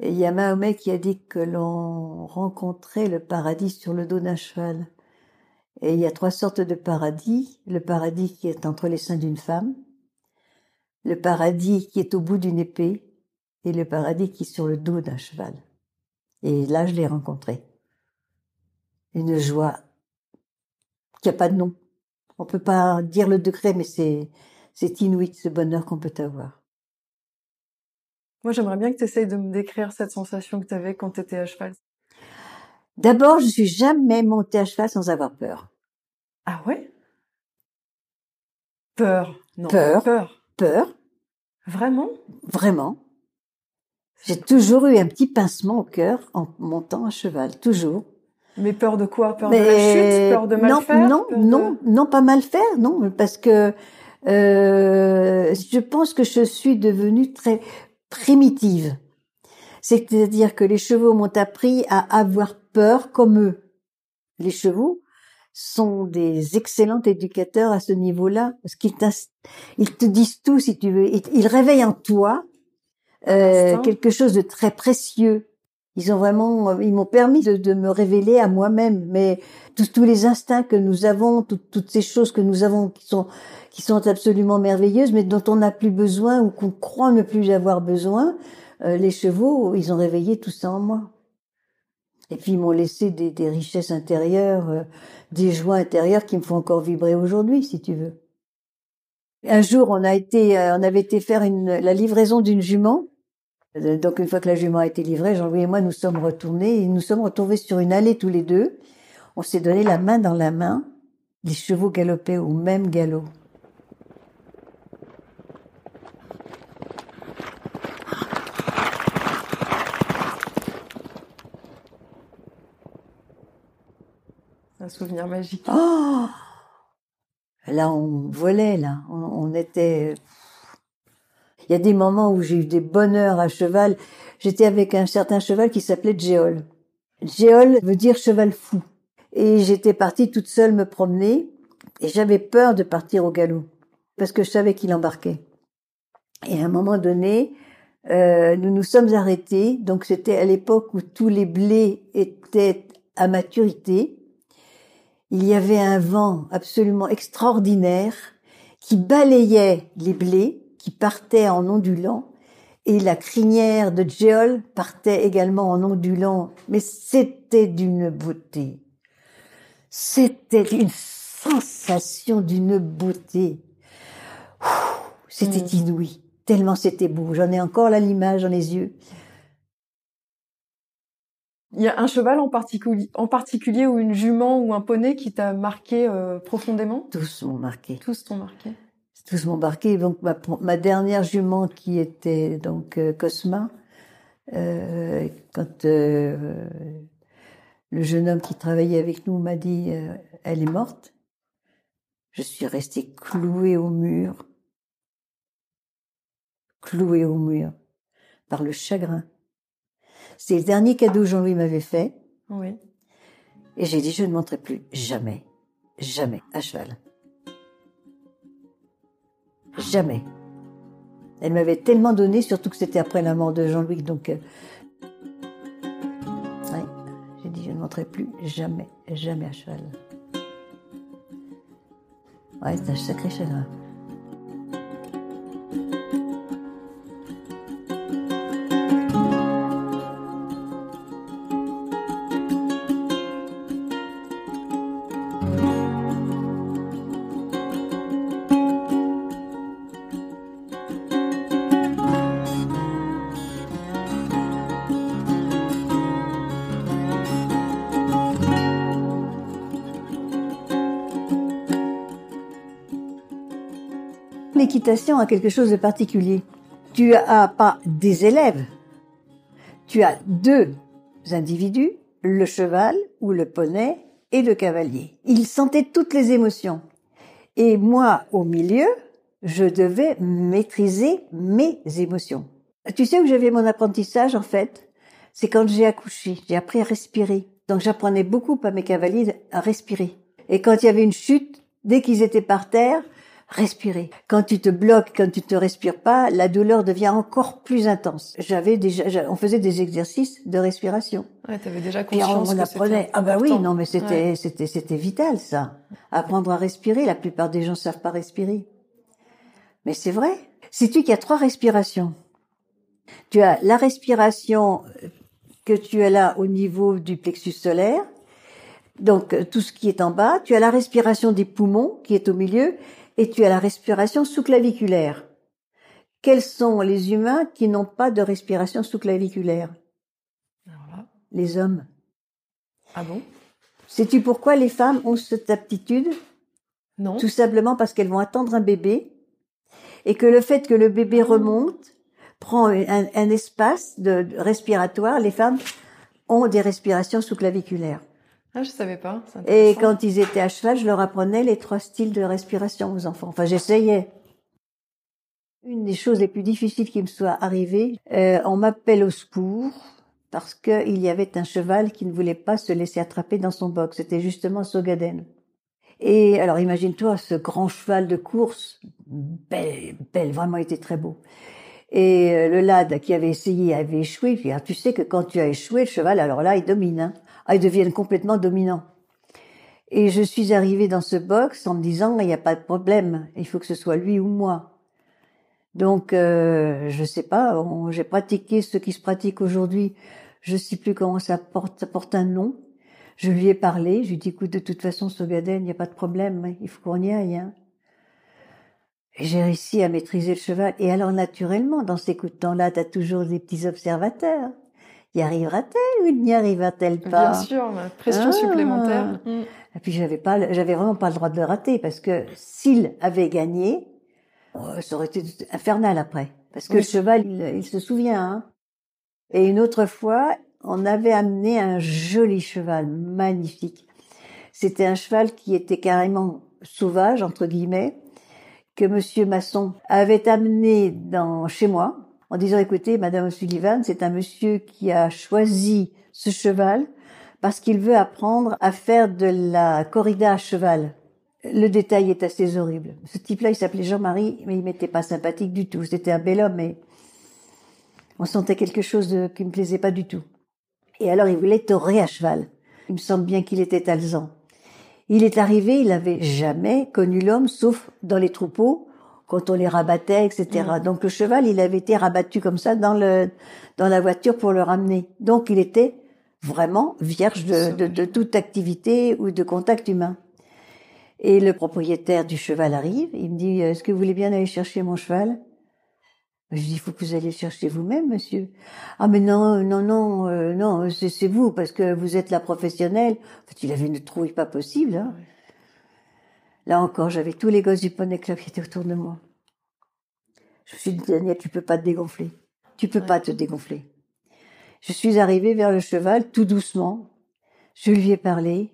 Et il y a Mahomet qui a dit que l'on rencontrait le paradis sur le dos d'un cheval. Et il y a trois sortes de paradis. Le paradis qui est entre les seins d'une femme, le paradis qui est au bout d'une épée, et le paradis qui est sur le dos d'un cheval. Et là, je l'ai rencontré. Une joie qui a pas de nom. On peut pas dire le degré, mais c'est, c'est inouï ce bonheur qu'on peut avoir. Moi, j'aimerais bien que tu essayes de me décrire cette sensation que tu avais quand tu étais à cheval. D'abord, je suis jamais montée à cheval sans avoir peur. Ah ouais? Peur? Non, peur. Peur. Peur. Vraiment? Vraiment. J'ai toujours eu un petit pincement au cœur en montant à cheval, toujours. Mais peur de quoi? Peur de la chute? Peur de mal non, faire? Non, non, non, pas mal faire, non, parce que euh, je pense que je suis devenue très primitive. C'est-à-dire que les chevaux m'ont appris à avoir peur comme eux. Les chevaux sont des excellents éducateurs à ce niveau-là, parce qu'ils ils te disent tout si tu veux. Ils, réveillent en toi euh, quelque chose de très précieux. Ils ont vraiment, ils m'ont permis de, me révéler à moi-même. Mais tous, les instincts que nous avons, toutes ces choses que nous avons qui sont qui sont absolument merveilleuses, mais dont on n'a plus besoin ou qu'on croit ne plus avoir besoin, euh, les chevaux, ils ont réveillé tout ça en moi. Et puis ils m'ont laissé des, des, richesses intérieures, euh, des joies intérieures qui me font encore vibrer aujourd'hui, si tu veux. Un jour, on a été, euh, on avait été faire une, la livraison d'une jument. Donc une fois que la jument a été livrée, Jean-Louis et moi nous sommes retournés et nous sommes retrouvés sur une allée tous les deux. On s'est donné la main dans la main. Les chevaux galopaient au même galop. Un souvenir magique. Oh là, on volait, là. On, on était il y a des moments où j'ai eu des bonheurs à cheval. J'étais avec un certain cheval qui s'appelait Géol. Géol veut dire cheval fou. Et j'étais partie toute seule me promener et j'avais peur de partir au galop parce que je savais qu'il embarquait. Et à un moment donné, euh, nous nous sommes arrêtés. Donc c'était à l'époque où tous les blés étaient à maturité. Il y avait un vent absolument extraordinaire qui balayait les blés, qui partaient en ondulant, et la crinière de Géol partait également en ondulant. Mais c'était d'une beauté. C'était une sensation d'une beauté. C'était Mm. inouï. Tellement c'était beau. J'en ai encore là l'image dans les yeux. Il y a un cheval en particulier, en particulier ou une jument ou un poney qui t'a marqué euh, profondément? Tous m'ont marqué. Tous t'ont marqué. Tous marqué. Donc ma, ma dernière jument qui était donc euh, Cosma, euh, quand euh, le jeune homme qui travaillait avec nous m'a dit euh, elle est morte, je suis restée clouée au mur, clouée au mur par le chagrin. C'est le dernier cadeau que Jean-Louis m'avait fait. Oui. Et j'ai dit, je ne monterai plus jamais, jamais à cheval. Jamais. Elle m'avait tellement donné, surtout que c'était après la mort de Jean-Louis, donc... euh, j'ai dit, je ne monterai plus jamais, jamais à cheval. Ouais, c'est un sacré chagrin. L'équitation a quelque chose de particulier. Tu as pas des élèves, tu as deux individus, le cheval ou le poney et le cavalier. Ils sentaient toutes les émotions. Et moi, au milieu, je devais maîtriser mes émotions. Tu sais où j'avais mon apprentissage, en fait? C'est quand j'ai accouché. J'ai appris à respirer. Donc j'apprenais beaucoup à mes cavaliers à respirer. Et quand il y avait une chute, dès qu'ils étaient par terre, respirer. Quand tu te bloques, quand tu te respires pas, la douleur devient encore plus intense. J'avais déjà, on faisait des exercices de respiration. Ouais, t'avais déjà conscience on, on apprenait. Ah bah oui, non, mais c'était, Ouais. c'était, c'était vital ça. Apprendre à respirer. La plupart des gens savent pas respirer. Mais c'est vrai. Sais-tu qu'il y a trois respirations? Tu as la respiration euh, que tu as là au niveau du plexus solaire, donc euh, tout ce qui est en bas. Tu as la respiration des poumons qui est au milieu, et tu as la respiration sous-claviculaire. Quels sont les humains qui n'ont pas de respiration sous-claviculaire? Les hommes. Ah bon? Sais-tu pourquoi les femmes ont cette aptitude? Non. Tout simplement parce qu'elles vont attendre un bébé et que le fait que le bébé remonte prend un, un espace de, de respiratoire. Les femmes ont des respirations sous-claviculaires. Ah, je savais pas. Et quand ils étaient à cheval, je leur apprenais les trois styles de respiration aux enfants. Enfin, j'essayais. Une des choses les plus difficiles qui me soit arrivée, euh, on m'appelle au secours parce qu'il y avait un cheval qui ne voulait pas se laisser attraper dans son box. C'était justement Sogaden. Et alors, imagine-toi ce grand cheval de course, belle, belle, vraiment il était très beau. Et euh, le lad qui avait essayé avait échoué. Puis, alors, tu sais que quand tu as échoué, le cheval, alors là, il domine. Hein. Ah, ils deviennent complètement dominants. Et je suis arrivée dans ce box en me disant, il n'y a pas de problème, il faut que ce soit lui ou moi. Donc, euh, je sais pas, j'ai pratiqué ce qui se pratique aujourd'hui. Je sais plus comment ça porte, ça porte un nom. Je lui ai parlé, je lui ai dit, écoute, de toute façon, Sogaden, il n'y a pas de problème, hein, il faut qu'on y aille. Hein. Et j'ai réussi à maîtriser le cheval. Et alors, naturellement, dans ces coups de temps-là, tu as toujours des petits observateurs. Y arrivera-t-elle ou n'y arrivera-t-elle pas Bien sûr, pression Ah. supplémentaire. Mm. et puis j'avais pas, j'avais vraiment pas le droit de le rater parce que s'il avait gagné, euh, ça aurait été infernal après. Parce que Oui. le cheval, il, il se souvient. Hein. Et une autre fois, on avait amené un joli cheval, magnifique. C'était un cheval qui était carrément sauvage, entre guillemets, que Monsieur Masson avait amené dans, chez moi, en disant, écoutez, Madame Sullivan, c'est un monsieur qui a choisi ce cheval parce qu'il veut apprendre à faire de la corrida à cheval. Le détail est assez horrible. Ce type-là, il s'appelait Jean-Marie, mais il m'était pas sympathique du tout. C'était un bel homme, mais on sentait quelque chose qui me plaisait pas du tout. Et alors, il voulait torer à cheval. Il me semble bien qu'il était alezan. Il est arrivé, il n'avait jamais connu l'homme, sauf dans les troupeaux, quand on les rabattait, etc. Mm. Donc le cheval, il avait été rabattu comme ça dans le dans la voiture pour le ramener. Donc il était vraiment vierge de, de, de toute activité ou de contact humain. Et le propriétaire du cheval arrive, il me dit, est-ce que vous voulez bien aller chercher mon cheval? Je dis, il faut que vous alliez le chercher vous-même, monsieur. Ah mais non, non, non, euh, non, c'est c'est vous, parce que vous êtes la professionnelle. En fait, il avait une trouille pas possible. Hein. Là encore, j'avais tous les gosses du poney club qui étaient autour de moi. Je me suis dit, Daniel, tu peux pas te dégonfler. Tu peux Ouais. pas te dégonfler. Je suis arrivée vers le cheval tout doucement. Je lui ai parlé.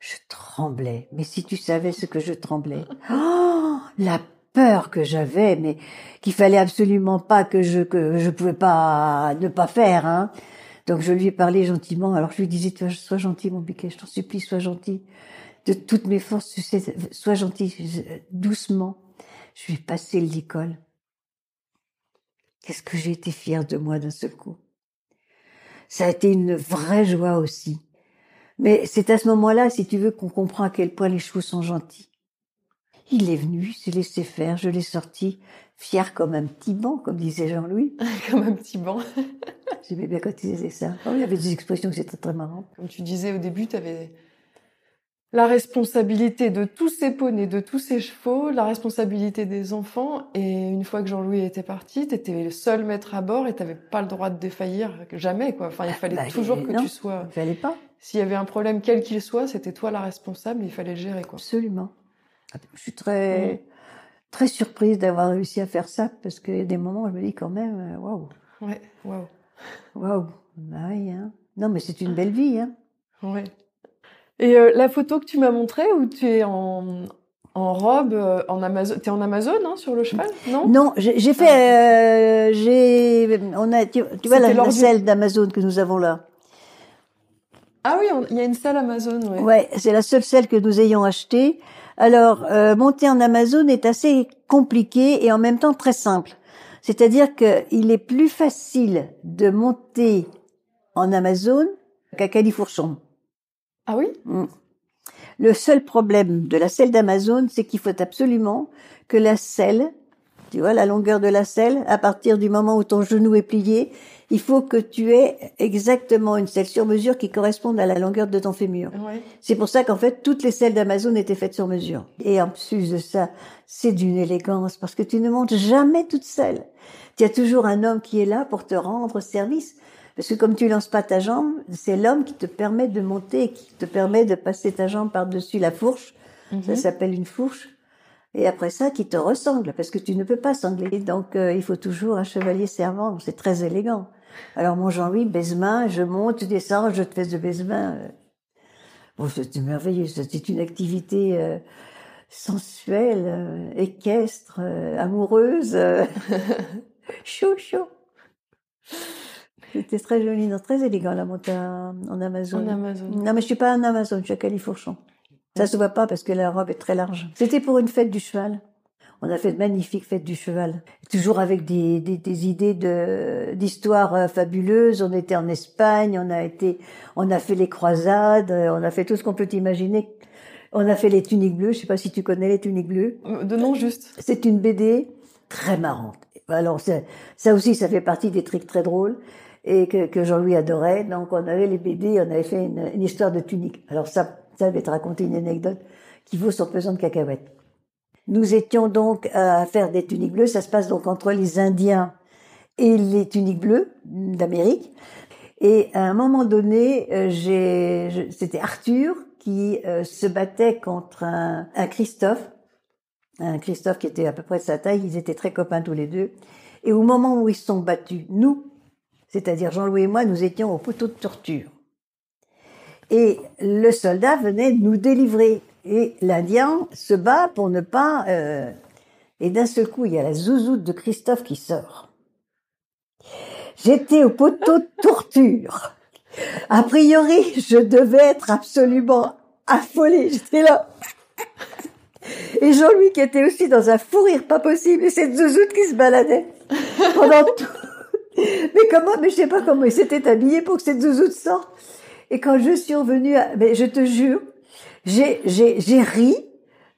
Je tremblais. Mais si tu savais ce que je tremblais. Oh, la peur que j'avais, mais qu'il fallait absolument pas que je, que je pouvais pas ne pas faire, hein. Donc je lui ai parlé gentiment. Alors je lui disais, sois gentil, mon biquet, je t'en supplie, sois gentil. De toutes mes forces, tu sais, sois gentil, Je- doucement. Je lui ai passé le licol. Qu'est-ce que j'ai été fière de moi d'un seul coup. Ça a été une vraie joie aussi. Mais c'est à ce moment-là, si tu veux, qu'on comprend à quel point les chevaux sont gentils. Il est venu, il s'est laissé faire, je l'ai sorti, fier comme un petit banc, comme disait Jean-Louis. Comme un petit banc. J'aimais bien quand il disait ça. Oh, il y avait des expressions qui étaient très marrantes. Comme tu disais au début, tu avais la responsabilité de tous ces poneys, de tous ces chevaux, la responsabilité des enfants. Et une fois que Jean-Louis était parti, tu étais le seul maître à bord et tu pas le droit de défaillir. Jamais, quoi. Enfin, il fallait Bah, toujours que non. tu sois... Il fallait pas. S'il y avait un problème, quel qu'il soit, c'était toi la responsable, il fallait le gérer, quoi. Absolument. Je suis très, très surprise d'avoir réussi à faire ça parce qu'il y a des moments où je me dis quand même, euh, waouh, Ouais, waouh. waouh. Bah oui, hein. Non, mais c'est une belle vie, hein. Ouais. Et euh, la photo que tu m'as montrée où tu es en, en robe, euh, en Amazon, t'es en Amazon, hein, sur le cheval, non? Non, j'ai fait, euh, j'ai, on a, tu, tu vois la, la selle d'Amazon que nous avons là. Ah oui, il y a une salle Amazon, ouais. Ouais, c'est la seule selle que nous ayons achetée. Alors, euh, monter en Amazon est assez compliqué et en même temps très simple. C'est-à-dire qu'il est plus facile de monter en Amazon qu'à Califourchon. Ah oui? Mm. Le seul problème de la selle d'Amazon, c'est qu'il faut absolument que la selle, tu vois, la longueur de la selle, à partir du moment où ton genou est plié, il faut que tu aies exactement une selle sur mesure qui corresponde à la longueur de ton fémur. Ouais. C'est pour ça qu'en fait, toutes les selles d'Amazon étaient faites sur mesure. Et en plus de ça, c'est d'une élégance parce que tu ne montes jamais toute seule. Tu as toujours un homme qui est là pour te rendre service. Parce que comme tu lances pas ta jambe, c'est l'homme qui te permet de monter, qui te permet de passer ta jambe par-dessus la fourche. Ça Mhm. s'appelle une fourche. Et après ça, qui te ressemble, parce que tu ne peux pas sangler. Donc, euh, il faut toujours un chevalier servant. C'est très élégant. Alors, mon Jean-Louis, baise-main, je monte, je descends, je te fais de baise-main. euh. Bon, c'était merveilleux. C'est une activité euh, sensuelle, euh, équestre, euh, amoureuse. chaud, chaud. C'était très joli, non, très élégant la montée en en Amazon. En Amazon. Non, mais je suis pas en Amazon, je suis à Califourchon. Ça se voit pas parce que la robe est très large. C'était pour une fête du cheval. On a fait de magnifiques fêtes du cheval. Toujours avec des, des, des idées de, d'histoires euh, fabuleuses. On était en Espagne, on a été, on a fait les croisades, euh, on a fait tout ce qu'on peut imaginer. On a fait les tuniques bleues. Je sais pas si tu connais les tuniques bleues. Euh, De nom juste. C'est une BD très marrante. Alors ça, ça aussi, ça fait partie des trucs très drôles et que, Jean-Louis adorait. Donc on avait les BD, on avait fait une, histoire de tunique. Alors ça, ça je vais te raconter une anecdote qui vaut son pesant de cacahuètes. Nous étions donc à faire des tuniques bleues. Ça se passe donc entre les Indiens et les tuniques bleues d'Amérique. Et à un moment donné, euh, c'était Arthur qui euh, se battait contre un, un Christophe, un Christophe qui était à peu près de sa taille. Ils étaient très copains tous les deux. Et au moment où ils se sont battus, nous, c'est-à-dire Jean-Louis et moi, nous étions au poteau de torture. Et le soldat venait nous délivrer. Et l'Indien se bat pour ne pas... euh, Et d'un seul coup, il y a la zouzoute de Christophe qui sort. J'étais au poteau de torture. A priori, je devais être absolument affolée. J'étais là. Et Jean-Louis qui était aussi dans un fou rire pas possible. Et cette zouzoute qui se baladait pendant tout. Mais comment, mais je sais pas comment il s'était habillé pour que cette zouzoute sorte. Et quand je suis revenue, à- mais je te jure, j'ai, j'ai, j'ai ri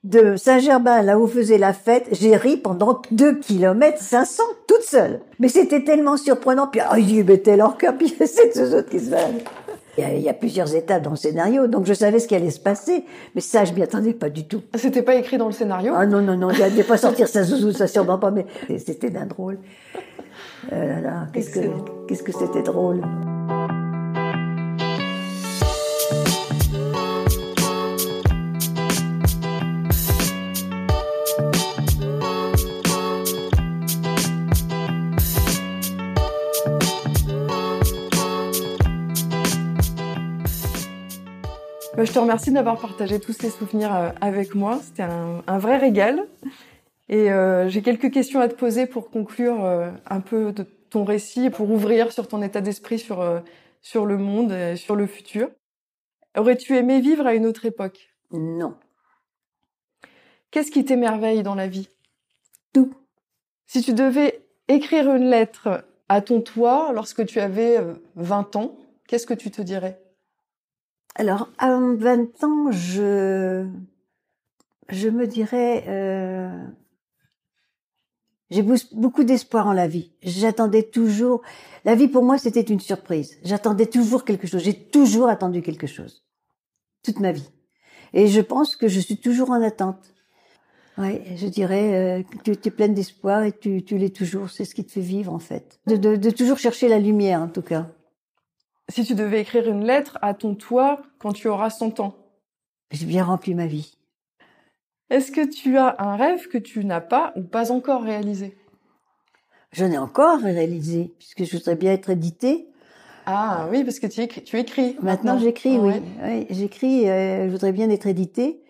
de Saint-Germain, là où faisait la fête, j'ai ri pendant 2 kilomètres 500 toute seule. Mais c'était tellement surprenant. Puis, ah, il mettait leur cœur, puis cette zouzoute qui se balade. Il y, a, il y a plusieurs étapes dans le scénario, donc je savais ce qui allait se passer. Mais ça, je m'y attendais pas du tout. C'était pas écrit dans le scénario? Ah non, non, non, il allait pas sortir sa zouzoute, ça sûrement pas, mais c'était d'un drôle. Euh, là, là, qu'est-ce que, qu'est-ce que c'était drôle. Bah, je te remercie d'avoir partagé tous ces souvenirs euh, avec moi. C'était un, un vrai régal. Et euh, j'ai quelques questions à te poser pour conclure euh, un peu de ton récit, et pour ouvrir sur ton état d'esprit sur, euh, sur le monde et sur le futur. Aurais-tu aimé vivre à une autre époque? Non. Qu'est-ce qui t'émerveille dans la vie? Tout. Si tu devais écrire une lettre à ton toi lorsque tu avais euh, 20 ans, qu'est-ce que tu te dirais? Alors, à 20 ans, je, je me dirais, euh, j'ai beaucoup d'espoir en la vie. J'attendais toujours, la vie pour moi c'était une surprise. J'attendais toujours quelque chose. J'ai toujours attendu quelque chose. Toute ma vie. Et je pense que je suis toujours en attente. Ouais, je dirais, euh, que tu es pleine d'espoir et tu, tu l'es toujours. C'est ce qui te fait vivre en fait. De, de, de toujours chercher la lumière en tout cas. Si tu devais écrire une lettre à ton toi quand tu auras 100 ans, J'ai bien rempli ma vie. Est-ce que tu as un rêve que tu n'as pas ou pas encore réalisé? J'en ai encore réalisé, puisque je voudrais bien être éditée. Ah oui, parce que tu écris. Tu écris Maintenant, j'écris, oui. ouais. Oui, j'écris, euh, je voudrais bien être éditée.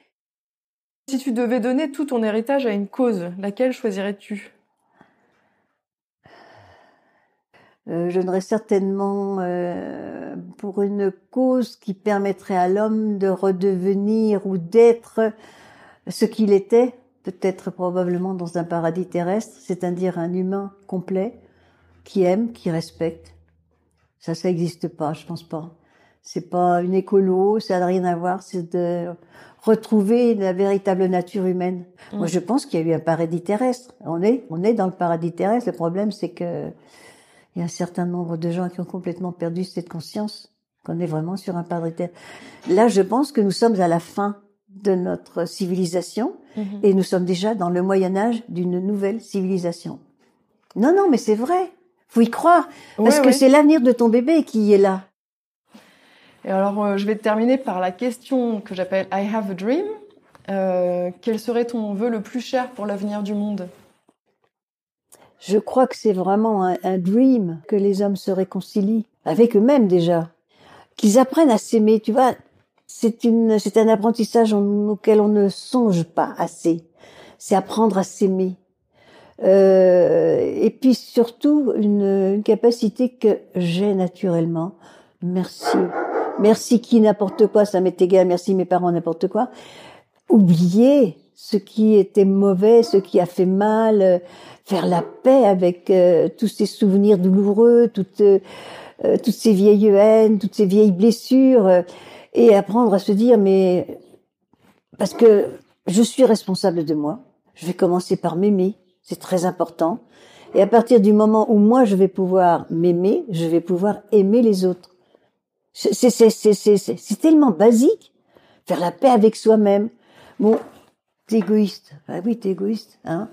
Si tu devais donner tout ton héritage à une cause, laquelle choisirais-tu? Euh, je donnerais certainement euh, pour une cause qui permettrait à l'homme de redevenir ou d'être ce qu'il était, peut-être probablement dans un paradis terrestre, c'est-à-dire un humain complet qui aime, qui respecte. Ça, ça n'existe pas, je pense pas. C'est pas une écolo, ça n'a rien à voir, c'est de retrouver la véritable nature humaine. Moi, Mm. je pense qu'il y a eu un paradis terrestre. On est, on est dans le paradis terrestre. Le problème, c'est que il y a un certain nombre de gens qui ont complètement perdu cette conscience qu'on est vraiment sur un paradis terrestre. Là, je pense que nous sommes à la fin de notre civilisation Mhm. et nous sommes déjà dans le Moyen Âge d'une nouvelle civilisation. Non, non, mais c'est vrai. Faut y croire parce Ouais, que ouais. c'est l'avenir de ton bébé qui est là. Et alors, euh, je vais terminer par la question que j'appelle I have a dream. Euh, quel serait ton vœu le plus cher pour l'avenir du monde? Je crois que c'est vraiment un, un dream que les hommes se réconcilient avec eux-mêmes déjà, qu'ils apprennent à s'aimer. Tu vois, c'est une, c'est un apprentissage en- auquel on ne songe pas assez. C'est apprendre à s'aimer. Euh, et puis surtout une, une capacité que j'ai naturellement. Merci, merci qui n'importe quoi, ça m'est égal. Merci mes parents n'importe quoi. Oublier ce qui était mauvais, ce qui a fait mal. faire la paix avec euh, tous ces souvenirs douloureux, toutes, euh, toutes ces vieilles haines, toutes ces vieilles blessures, et apprendre à se dire, mais parce que je suis responsable de moi, je vais commencer par m'aimer, c'est très important, et à partir du moment où moi je vais pouvoir m'aimer, je vais pouvoir aimer les autres. C'est tellement basique, faire la paix avec soi-même. Bon, t'es égoïste, ah oui, t'es égoïste, hein.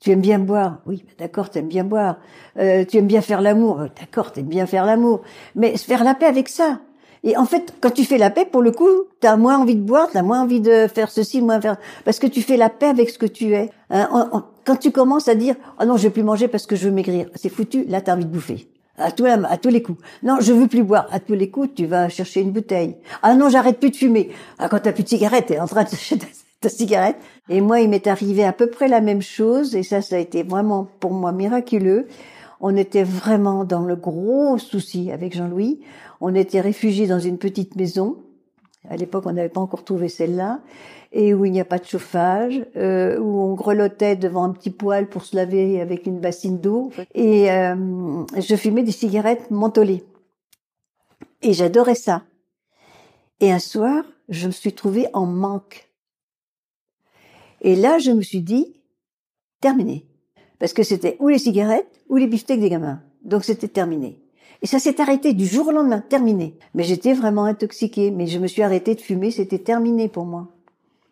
Tu aimes bien boire, oui, bah d'accord, t'aimes bien boire. Euh, tu aimes bien faire l'amour, euh, d'accord, t'aimes bien faire l'amour. Mais faire la paix avec ça. Et en fait, quand tu fais la paix, pour le coup, t'as moins envie de boire, t'as moins envie de faire ceci, moins faire, parce que tu fais la paix avec ce que tu es. Hein, quand tu commences à dire, oh non, je vais plus manger parce que je veux maigrir, c'est foutu. Là, t'as envie de bouffer. À, tout, à tous les coups. Non, je veux plus boire. À tous les coups, tu vas chercher une bouteille. Ah non, j'arrête plus de fumer. Ah, quand t'as plus de cigarette, t'es en train de chercher ta cigarette. Et moi, il m'est arrivé à peu près la même chose. Et ça, ça a été vraiment pour moi miraculeux. On était vraiment dans le gros souci avec Jean-Louis. On était réfugiés dans une petite maison. À l'époque, on n'avait pas encore trouvé celle-là et où il n'y a pas de chauffage, euh, où on grelottait devant un petit poêle pour se laver avec une bassine d'eau. Et euh, je fumais des cigarettes mentholées. Et j'adorais ça. Et un soir, je me suis trouvée en manque. Et là, je me suis dit, terminé. Parce que c'était ou les cigarettes ou les beefsteaks des gamins. Donc c'était terminé. Et ça s'est arrêté du jour au lendemain, terminé. Mais j'étais vraiment intoxiquée. Mais je me suis arrêtée de fumer, c'était terminé pour moi.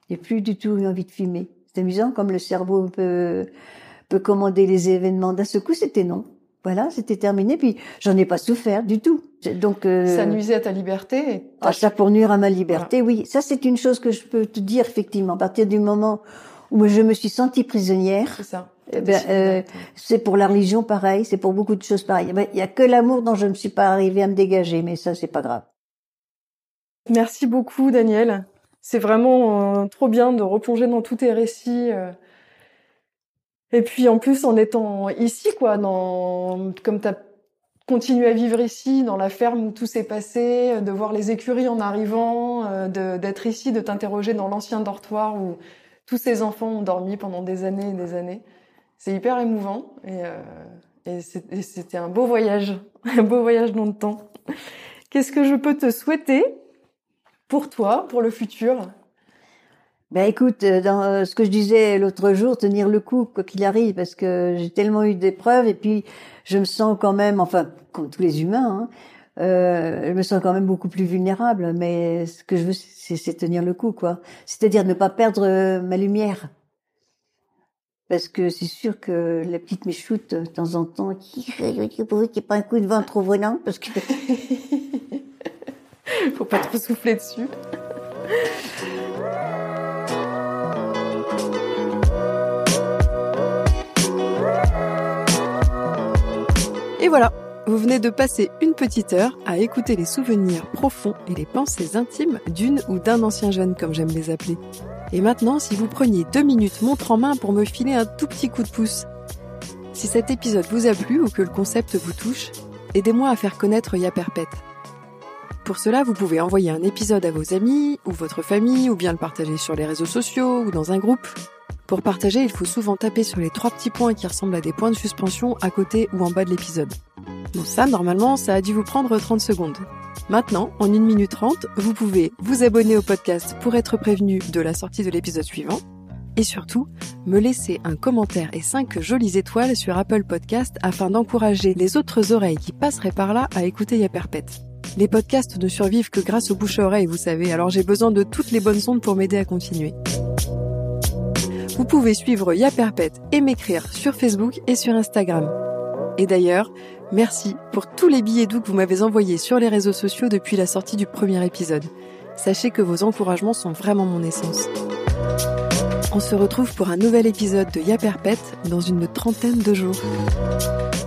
J'ai plus du tout eu envie de fumer. C'est amusant comme le cerveau peut, peut commander les événements. D'un seul coup, c'était non. Voilà, c'était terminé. Puis j'en ai pas souffert du tout. Donc euh, ça nuisait à ta liberté. Ah, ça pour nuire à ma liberté, oui. Ça c'est une chose que je peux te dire effectivement. À partir du moment où je me suis sentie prisonnière, c'est ça. Eh ben, euh, c'est pour la religion pareil, c'est pour beaucoup de choses pareilles. Eh ben, il y a que l'amour dont je ne suis pas arrivée à me dégager, mais ça c'est pas grave. Merci beaucoup, Daniel. C'est vraiment euh, trop bien de replonger dans tous tes récits. Euh. Et puis en plus en étant ici, quoi, dans comme tu as continué à vivre ici, dans la ferme où tout s'est passé, de voir les écuries en arrivant, d'être ici, de t'interroger dans l'ancien dortoir où tous ces enfants ont dormi pendant des années et des années. C'est hyper émouvant et, et c'était un beau voyage, un beau voyage dans le temps. Qu'est-ce que je peux te souhaiter pour toi, pour le futur? Ben écoute, euh, euh, ce que je disais l'autre jour, tenir le coup quoi qu'il arrive, parce que j'ai tellement eu d'épreuves et puis je me sens quand même, enfin comme tous les humains, hein, euh, je me sens quand même beaucoup plus vulnérable. Mais ce que je veux, c'est tenir le coup, quoi. C'est-à-dire ne pas perdre euh, ma lumière, parce que c'est sûr que la petite m'échoute de temps en temps, qui qu'il pas un coup de vent trop venant, parce que Faut pas trop souffler dessus. Et voilà, vous venez de passer une petite heure à écouter les souvenirs profonds et les pensées intimes d'une ou d'un ancien jeune, comme j'aime les appeler. Et maintenant, si vous preniez deux minutes montre en main pour me filer un tout petit coup de pouce. Si cet épisode vous a plu ou que le concept vous touche, aidez-moi à faire connaître Ya Perpète. Pour cela, vous pouvez envoyer un épisode à vos amis ou votre famille ou bien le partager sur les réseaux sociaux ou dans un groupe. Pour partager, il faut souvent taper sur les trois petits points qui ressemblent à des points de suspension à côté ou en bas de l'épisode. Bon ça, normalement, ça a dû vous prendre 30 secondes. Maintenant, en 1 minute 30, vous pouvez vous abonner au podcast pour être prévenu de la sortie de l'épisode suivant. Et surtout, me laisser un commentaire et 5 jolies étoiles sur Apple Podcast afin d'encourager les autres oreilles qui passeraient par là à écouter Ya Perpète. Les podcasts ne survivent que grâce aux bouche à oreille, vous savez, alors j'ai besoin de toutes les bonnes ondes pour m'aider à continuer. Vous pouvez suivre Ya Perpète et m'écrire sur Facebook et sur Instagram. Et d'ailleurs, merci pour tous les billets doux que vous m'avez envoyés sur les réseaux sociaux depuis la sortie du premier épisode. Sachez que vos encouragements sont vraiment mon essence. On se retrouve pour un nouvel épisode de Ya Perpète dans une trentaine de jours.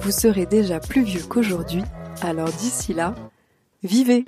Vous serez déjà plus vieux qu'aujourd'hui, alors d'ici là, Vivez